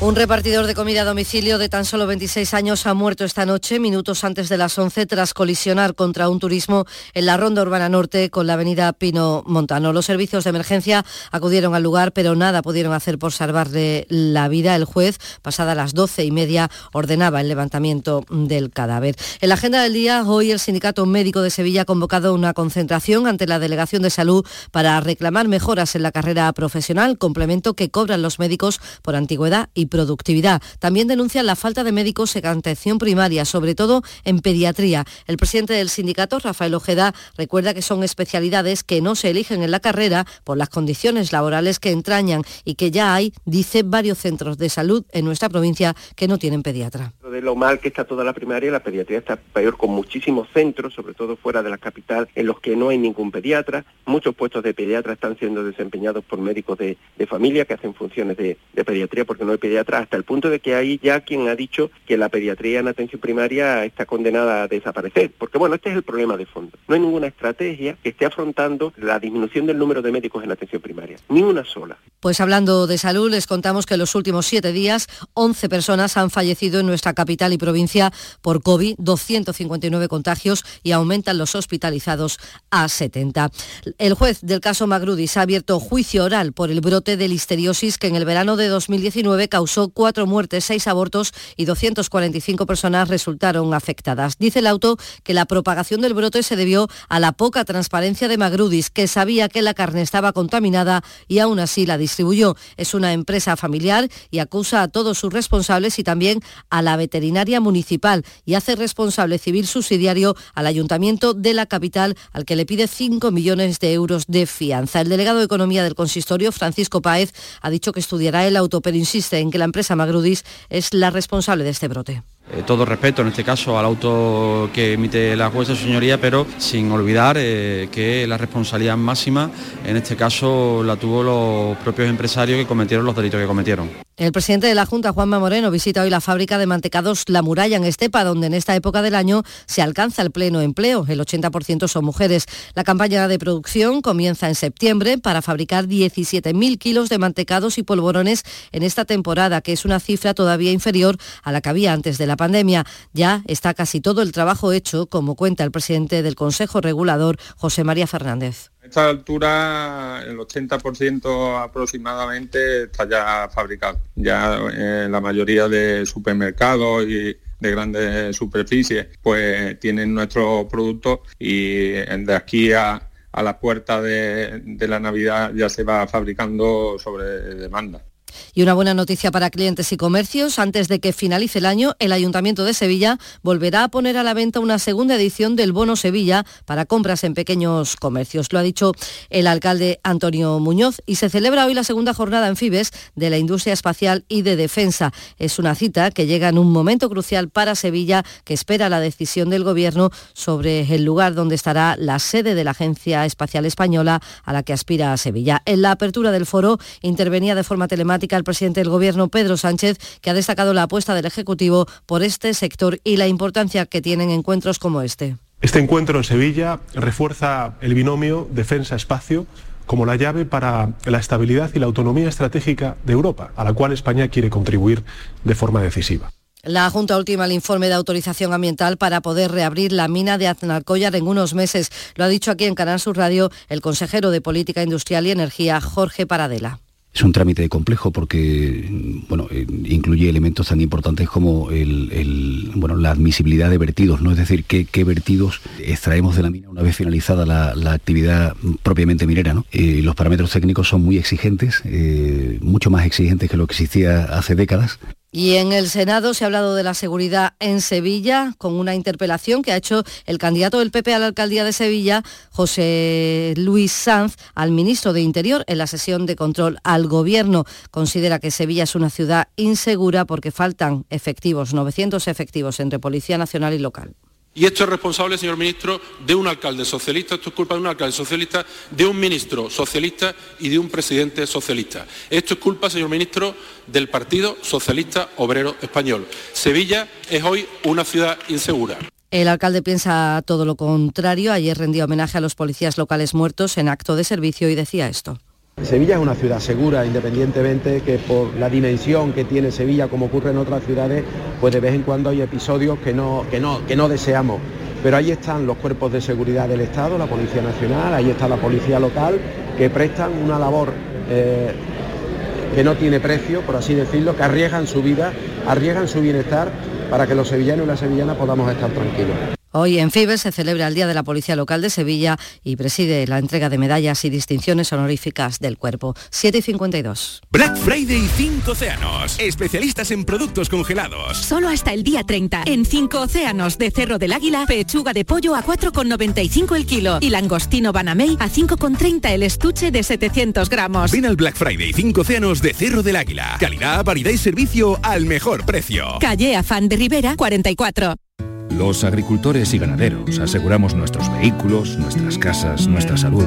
[SPEAKER 10] Un repartidor de comida a domicilio de tan solo 26 años ha muerto esta noche, minutos antes de las 11, tras colisionar contra un turismo en la Ronda Urbana Norte con la avenida Pino Montano. Los servicios de emergencia acudieron al lugar, pero nada pudieron hacer por salvarle la vida. El juez, pasada las 12 y media, ordenaba el levantamiento del cadáver. En la agenda del día, hoy el Sindicato Médico de Sevilla ha convocado una concentración ante la Delegación de Salud para reclamar mejoras en la carrera profesional, complemento que cobran los médicos por antigüedad y productividad. También denuncian la falta de médicos en atención primaria, sobre todo en pediatría. El presidente del sindicato, Rafael Ojeda, recuerda que son especialidades que no se eligen en la carrera por las condiciones laborales que entrañan y que ya hay, dice, varios centros de salud en nuestra provincia que no tienen pediatra.
[SPEAKER 42] De lo mal que está toda la primaria, la pediatría está peor con muchísimos centros, sobre todo fuera de la capital, en los que no hay ningún pediatra. Muchos puestos de pediatra están siendo desempeñados por médicos de, familia que hacen funciones de, de, pediatría porque no hay pediatra, hasta el punto de que hay ya quien ha dicho que la pediatría en atención primaria está condenada a desaparecer. Porque bueno, este es el problema de fondo. No hay ninguna estrategia que esté afrontando la disminución del número de médicos en atención primaria. Ni una sola.
[SPEAKER 10] Pues hablando de salud, les contamos que en los últimos siete días 11 personas han fallecido en nuestra capital y provincia por COVID, 259 contagios y aumentan los hospitalizados a 70. El juez del caso Magrudis ha abierto juicio oral por el brote de listeriosis que en el verano de 2019 causó cuatro muertes, seis abortos y 245 personas resultaron afectadas. Dice el auto que la propagación del brote se debió a la poca transparencia de Magrudis, que sabía que la carne estaba contaminada y aún así la distribuyó. Es una empresa familiar y acusa a todos sus responsables y también a la veterinaria municipal y hace responsable civil subsidiario al ayuntamiento de la capital al que le pide 5 millones de euros de fianza. El delegado de Economía del Consistorio, Francisco Páez, ha dicho que estudiará el auto, pero insiste en que la empresa Magrudis es la responsable de este brote.
[SPEAKER 48] Eh, todo respeto en este caso al auto que emite la jueza señoría, pero sin olvidar eh, que la responsabilidad máxima en este caso la tuvo los propios empresarios que cometieron los delitos que cometieron.
[SPEAKER 10] El presidente de la Junta, Juanma Moreno, visita hoy la fábrica de mantecados La Muralla en Estepa, donde en esta época del año se alcanza el pleno empleo. El 80% son mujeres. La campaña de producción comienza en septiembre para fabricar 17.000 kilos de mantecados y polvorones en esta temporada, que es una cifra todavía inferior a la que había antes de la pandemia. Ya está casi todo el trabajo hecho, como cuenta el presidente del Consejo Regulador, José María Fernández.
[SPEAKER 49] A esta altura el 80% aproximadamente está ya fabricado. Ya en la mayoría de supermercados y de grandes superficies pues tienen nuestros productos y de aquí a, la puerta de la Navidad ya se va fabricando sobre demanda.
[SPEAKER 10] Y una buena noticia para clientes y comercios. Antes de que finalice el año, el Ayuntamiento de Sevilla volverá a poner a la venta una segunda edición del Bono Sevilla para compras en pequeños comercios. Lo ha dicho el alcalde Antonio Muñoz y se celebra hoy la segunda jornada en Fibes de la industria espacial y de defensa. Es una cita que llega en un momento crucial para Sevilla que espera la decisión del Gobierno sobre el lugar donde estará la sede de la Agencia Espacial Española a la que aspira a Sevilla. En la apertura del foro intervenía de forma telemática el presidente del Gobierno, Pedro Sánchez, que ha destacado la apuesta del Ejecutivo por este sector y la importancia que tienen encuentros como este.
[SPEAKER 50] Este encuentro en Sevilla refuerza el binomio defensa-espacio como la llave para la estabilidad y la autonomía estratégica de Europa, a la cual España quiere contribuir de forma decisiva.
[SPEAKER 10] La Junta última el informe de autorización ambiental para poder reabrir la mina de Aznalcóllar en unos meses. Lo ha dicho aquí en Canal Sur Radio el consejero de Política Industrial y Energía, Jorge Paradela.
[SPEAKER 51] Es un trámite complejo porque bueno, eh, incluye elementos tan importantes como el, bueno, la admisibilidad de vertidos, ¿no? es decir, qué, vertidos extraemos de la mina una vez finalizada la, actividad propiamente minera. ¿no? Eh, los parámetros técnicos son muy exigentes, eh, mucho más exigentes que lo que existía hace décadas.
[SPEAKER 10] Y en el Senado se ha hablado de la seguridad en Sevilla con una interpelación que ha hecho el candidato del PP a la alcaldía de Sevilla, José Luis Sanz, al ministro de Interior en la sesión de control al gobierno. Considera que Sevilla es una ciudad insegura porque faltan efectivos, 900 efectivos entre Policía Nacional y local.
[SPEAKER 52] Y esto es responsable, señor ministro, de un alcalde socialista, esto es culpa de un alcalde socialista, de un ministro socialista y de un presidente socialista. Esto es culpa, señor ministro, del Partido Socialista Obrero Español. Sevilla es hoy una ciudad insegura.
[SPEAKER 10] El alcalde piensa todo lo contrario. Ayer rendió homenaje a los policías locales muertos en acto de servicio y decía esto.
[SPEAKER 33] Sevilla es una ciudad segura, independientemente que por la dimensión que tiene Sevilla, como ocurre en otras ciudades, pues de vez en cuando hay episodios que no, que no, que no deseamos. Pero ahí están los cuerpos de seguridad del Estado, la Policía Nacional, ahí está la Policía Local, que prestan una labor eh, que no tiene precio, por así decirlo, que arriesgan su vida, arriesgan su bienestar para que los sevillanos y las sevillanas podamos estar tranquilos.
[SPEAKER 10] Hoy en Fibes se celebra el Día de la Policía Local de Sevilla y preside la entrega de medallas y distinciones honoríficas del cuerpo. 7 y 52.
[SPEAKER 53] Black Friday 5 Océanos. Especialistas en productos congelados.
[SPEAKER 6] Solo hasta el día 30. En 5 Océanos de Cerro del Águila, pechuga de pollo a 4,95 el kilo y langostino Banamey a 5,30 el estuche de 700 gramos.
[SPEAKER 53] Ven al Black Friday 5 Océanos de Cerro del Águila. Calidad, variedad y servicio al mejor precio.
[SPEAKER 6] Calle Afán de Rivera 44.
[SPEAKER 54] Los agricultores y ganaderos aseguramos nuestros vehículos, nuestras casas, nuestra salud,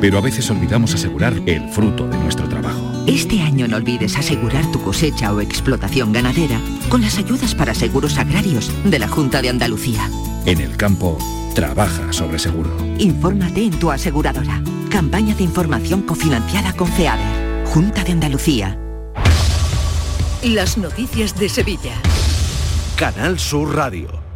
[SPEAKER 54] pero a veces olvidamos asegurar el fruto de nuestro trabajo.
[SPEAKER 31] Este año no olvides asegurar tu cosecha o explotación ganadera con las ayudas para seguros agrarios de la Junta de Andalucía.
[SPEAKER 54] En el campo, trabaja sobre seguro.
[SPEAKER 31] Infórmate en tu aseguradora. Campaña de información cofinanciada con FEADER. Junta de Andalucía.
[SPEAKER 14] Las noticias de Sevilla.
[SPEAKER 26] Canal Sur Radio.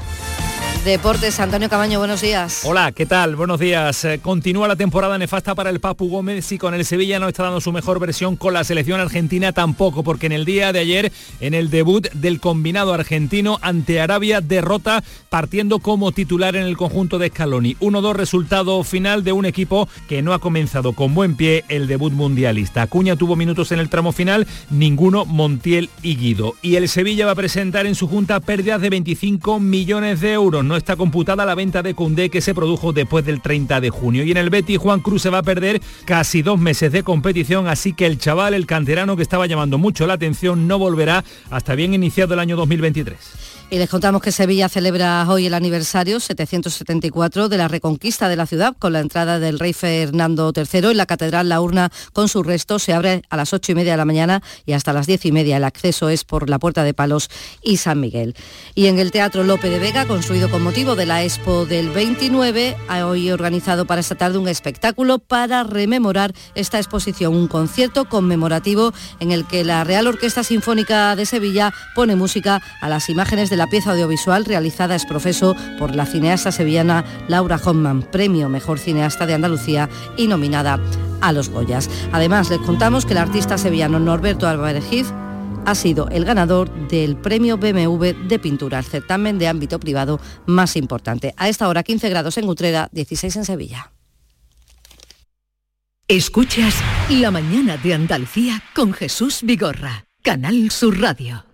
[SPEAKER 10] Deportes, Antonio Cabaño, buenos días.
[SPEAKER 55] Hola, ¿qué tal? Buenos días. Eh, continúa la temporada nefasta para el Papu Gómez y con el Sevilla no está dando su mejor versión con la selección argentina tampoco, porque en el día de ayer, en el debut del combinado argentino ante Arabia, derrota partiendo como titular en el conjunto de Scaloni. 1-2 resultado final de un equipo que no ha comenzado con buen pie el debut mundialista. Acuña tuvo minutos en el tramo final, ninguno Montiel y Guido. Y el Sevilla va a presentar en su junta pérdidas de 25 millones de euros no está computada la venta de Cundé que se produjo después del 30 de junio. Y en el Betis Juan Cruz se va a perder casi dos meses de competición, así que el chaval, el canterano que estaba llamando mucho la atención, no volverá hasta bien iniciado el año 2023.
[SPEAKER 10] Y les contamos que Sevilla celebra hoy el aniversario 774 de la reconquista de la ciudad con la entrada del rey Fernando III en la catedral. La urna con sus restos se abre a las ocho y media de la mañana y hasta las diez y media. El acceso es por la Puerta de Palos y San Miguel. Y en el Teatro Lope de Vega, construido con motivo de la Expo del 29, ha hoy organizado para esta tarde un espectáculo para rememorar esta exposición, un concierto conmemorativo en el que la Real Orquesta Sinfónica de Sevilla pone música a las imágenes de la pieza audiovisual realizada es profeso por la cineasta sevillana Laura Hoffman, premio Mejor Cineasta de Andalucía y nominada a los Goyas. Además, les contamos que el artista sevillano Norberto Álvarez ha sido el ganador del premio BMW de pintura, el certamen de ámbito privado más importante. A esta hora 15 grados en Utrera, 16 en Sevilla.
[SPEAKER 14] Escuchas La mañana de Andalucía con Jesús Vigorra, Canal Sur Radio.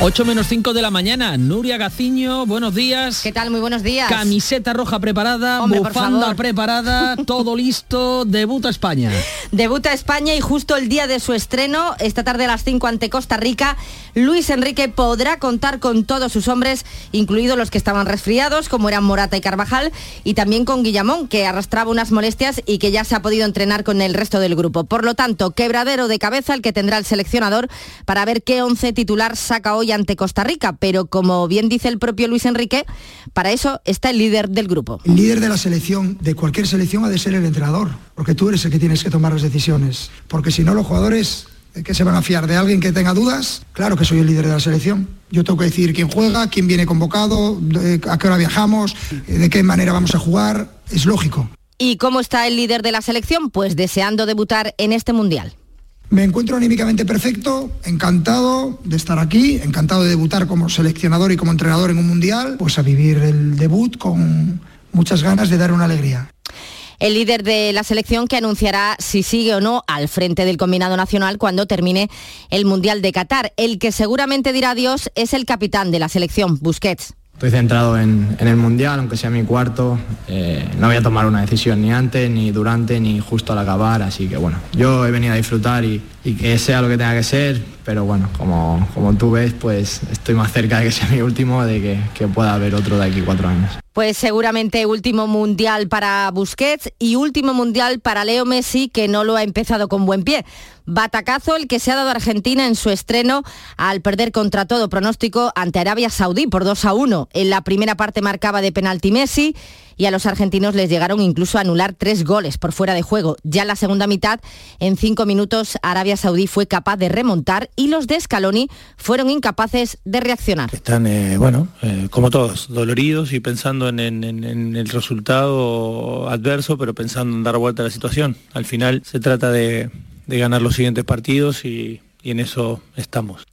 [SPEAKER 15] 8 menos 5 de la mañana. Nuria Gaciño, buenos días.
[SPEAKER 30] ¿Qué tal? Muy buenos días.
[SPEAKER 15] Camiseta roja preparada,
[SPEAKER 30] Hombre,
[SPEAKER 15] bufanda preparada, *laughs* todo listo, debuta España.
[SPEAKER 30] Debuta España y justo el día de su estreno, esta tarde a las 5 ante Costa Rica, Luis Enrique podrá contar con todos sus hombres, incluidos los que estaban resfriados, como eran Morata y Carvajal, y también con Guillamón, que arrastraba unas molestias y que ya se ha podido entrenar con el resto del grupo. Por lo tanto, quebradero de cabeza el que tendrá el seleccionador para ver qué once titular saca hoy ante Costa Rica. Pero como bien dice el propio Luis Enrique, para eso está el líder del grupo.
[SPEAKER 33] El líder de la selección, de cualquier selección, ha de ser el entrenador, porque tú eres el que tienes que tomar las decisiones. Porque si no, los jugadores, ¿de qué se van a fiar? ¿De alguien que tenga dudas? Claro que soy el líder de la selección. Yo tengo que decir quién juega, quién viene convocado, de- a qué hora viajamos, eh, de qué manera vamos a jugar. Es lógico.
[SPEAKER 30] ¿Y cómo está el líder de la selección? Pues deseando debutar en este Mundial.
[SPEAKER 33] Me encuentro anímicamente perfecto, encantado de estar aquí, encantado de debutar como seleccionador y como entrenador en un mundial, pues a vivir el debut con muchas ganas de dar una alegría.
[SPEAKER 30] El líder de la selección que anunciará si sigue o no al frente del combinado nacional cuando termine el Mundial de Qatar. El que seguramente dirá adiós es el capitán de la selección, Busquets.
[SPEAKER 56] Estoy centrado en, el Mundial, aunque sea mi cuarto. Eh, no voy a tomar una decisión ni antes, ni durante, ni justo al acabar. Así que bueno, yo he venido a disfrutar y, y que sea lo que tenga que ser. Pero bueno, como, como tú ves, pues estoy más cerca de que sea mi último, de que, que pueda haber otro de aquí cuatro años.
[SPEAKER 30] Pues seguramente último mundial para Busquets y último mundial para Leo Messi, que no lo ha empezado con buen pie. Batacazo el que se ha dado a Argentina en su estreno al perder contra todo pronóstico ante Arabia Saudí por 2 a 1. En la primera parte marcaba de penalti Messi, y a los argentinos les llegaron incluso a anular tres goles por fuera de juego. Ya en la segunda mitad, en cinco minutos, Arabia Saudí fue capaz de remontar y los de Scaloni fueron incapaces de reaccionar.
[SPEAKER 57] Están, eh, bueno, eh, como todos, doloridos y pensando en, el resultado adverso, pero pensando en dar vuelta a la situación. Al final se trata de, ganar los siguientes partidos y en eso estamos.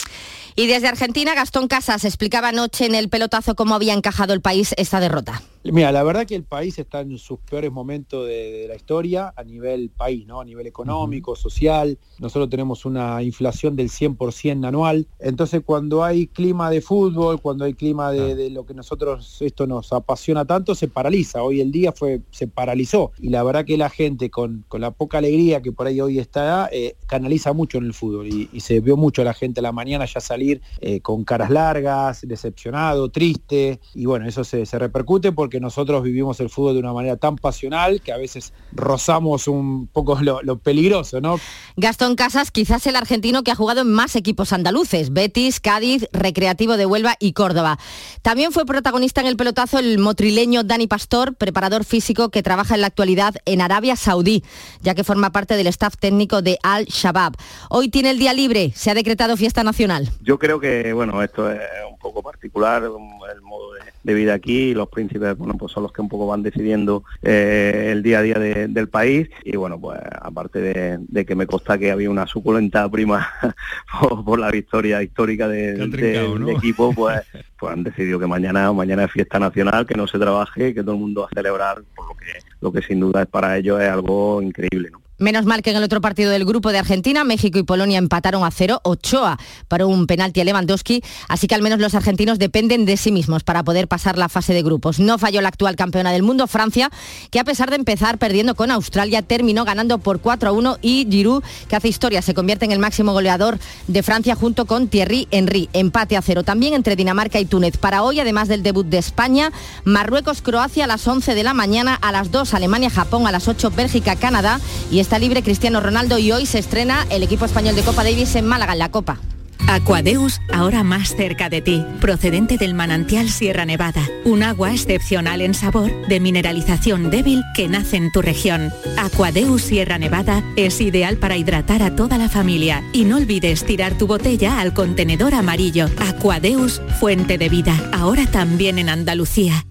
[SPEAKER 30] Y desde Argentina, Gastón Casas explicaba anoche en el pelotazo cómo había encajado el país esta derrota.
[SPEAKER 33] Mira, la verdad que el país está en sus peores momentos de, la historia a nivel país, ¿no? A nivel económico, social. Nosotros tenemos una inflación del 100% anual. Entonces, cuando hay clima de fútbol, cuando hay clima de, lo que nosotros esto nos apasiona tanto, se paraliza. Hoy el día fue se paralizó y la verdad que la gente con, la poca alegría que por ahí hoy está eh, canaliza mucho en el fútbol y, se vio mucho la gente a la mañana ya salir eh, con caras largas, decepcionado, triste y bueno, eso se, se repercute porque que nosotros vivimos el fútbol de una manera tan pasional que a veces rozamos un poco lo, peligroso, ¿no?
[SPEAKER 30] Gastón Casas, quizás el argentino que ha jugado en más equipos andaluces, Betis, Cádiz, Recreativo de Huelva y Córdoba. También fue protagonista en el pelotazo el motrileño Dani Pastor, preparador físico que trabaja en la actualidad en Arabia Saudí, ya que forma parte del staff técnico de Al Shabaab. Hoy tiene el día libre, se ha decretado fiesta nacional.
[SPEAKER 58] Yo creo que, bueno, esto es un poco particular, el modo de, vida aquí, los príncipes bueno, pues son los que un poco van decidiendo eh, el día a día del país y bueno, pues aparte de, que me consta que había una suculenta prima *laughs* por, la victoria histórica del equipo, pues, pues han decidido que mañana, mañana es fiesta nacional, que no se trabaje, que todo el mundo va a celebrar, por lo que, lo que sin duda es para ellos es algo increíble, ¿no?
[SPEAKER 30] Menos mal que en el otro partido del grupo de Argentina, México y Polonia empataron a cero. Ochoa para un penalti a Lewandowski, así que al menos los argentinos dependen de sí mismos para poder pasar la fase de grupos. No falló la actual campeona del mundo, Francia, que a pesar de empezar perdiendo con Australia, terminó ganando por 4 a 1 y Giroud, que hace historia, se convierte en el máximo goleador de Francia junto con Thierry Henry. Empate a cero también entre Dinamarca y Túnez. Para hoy, además del debut de España, Marruecos-Croacia a las 11 de la mañana, a las 2 Alemania-Japón, a las 8 Bélgica-Canadá y está libre Cristiano Ronaldo y hoy se estrena el equipo español de Copa Davis en Málaga en la Copa.
[SPEAKER 59] Aquadeus, ahora más cerca de ti, procedente del manantial Sierra Nevada, un agua excepcional en sabor, de mineralización débil que nace en tu región. Aquadeus Sierra Nevada es ideal para hidratar a toda la familia y no olvides tirar tu botella al contenedor amarillo. Aquadeus, fuente de vida, ahora también en Andalucía.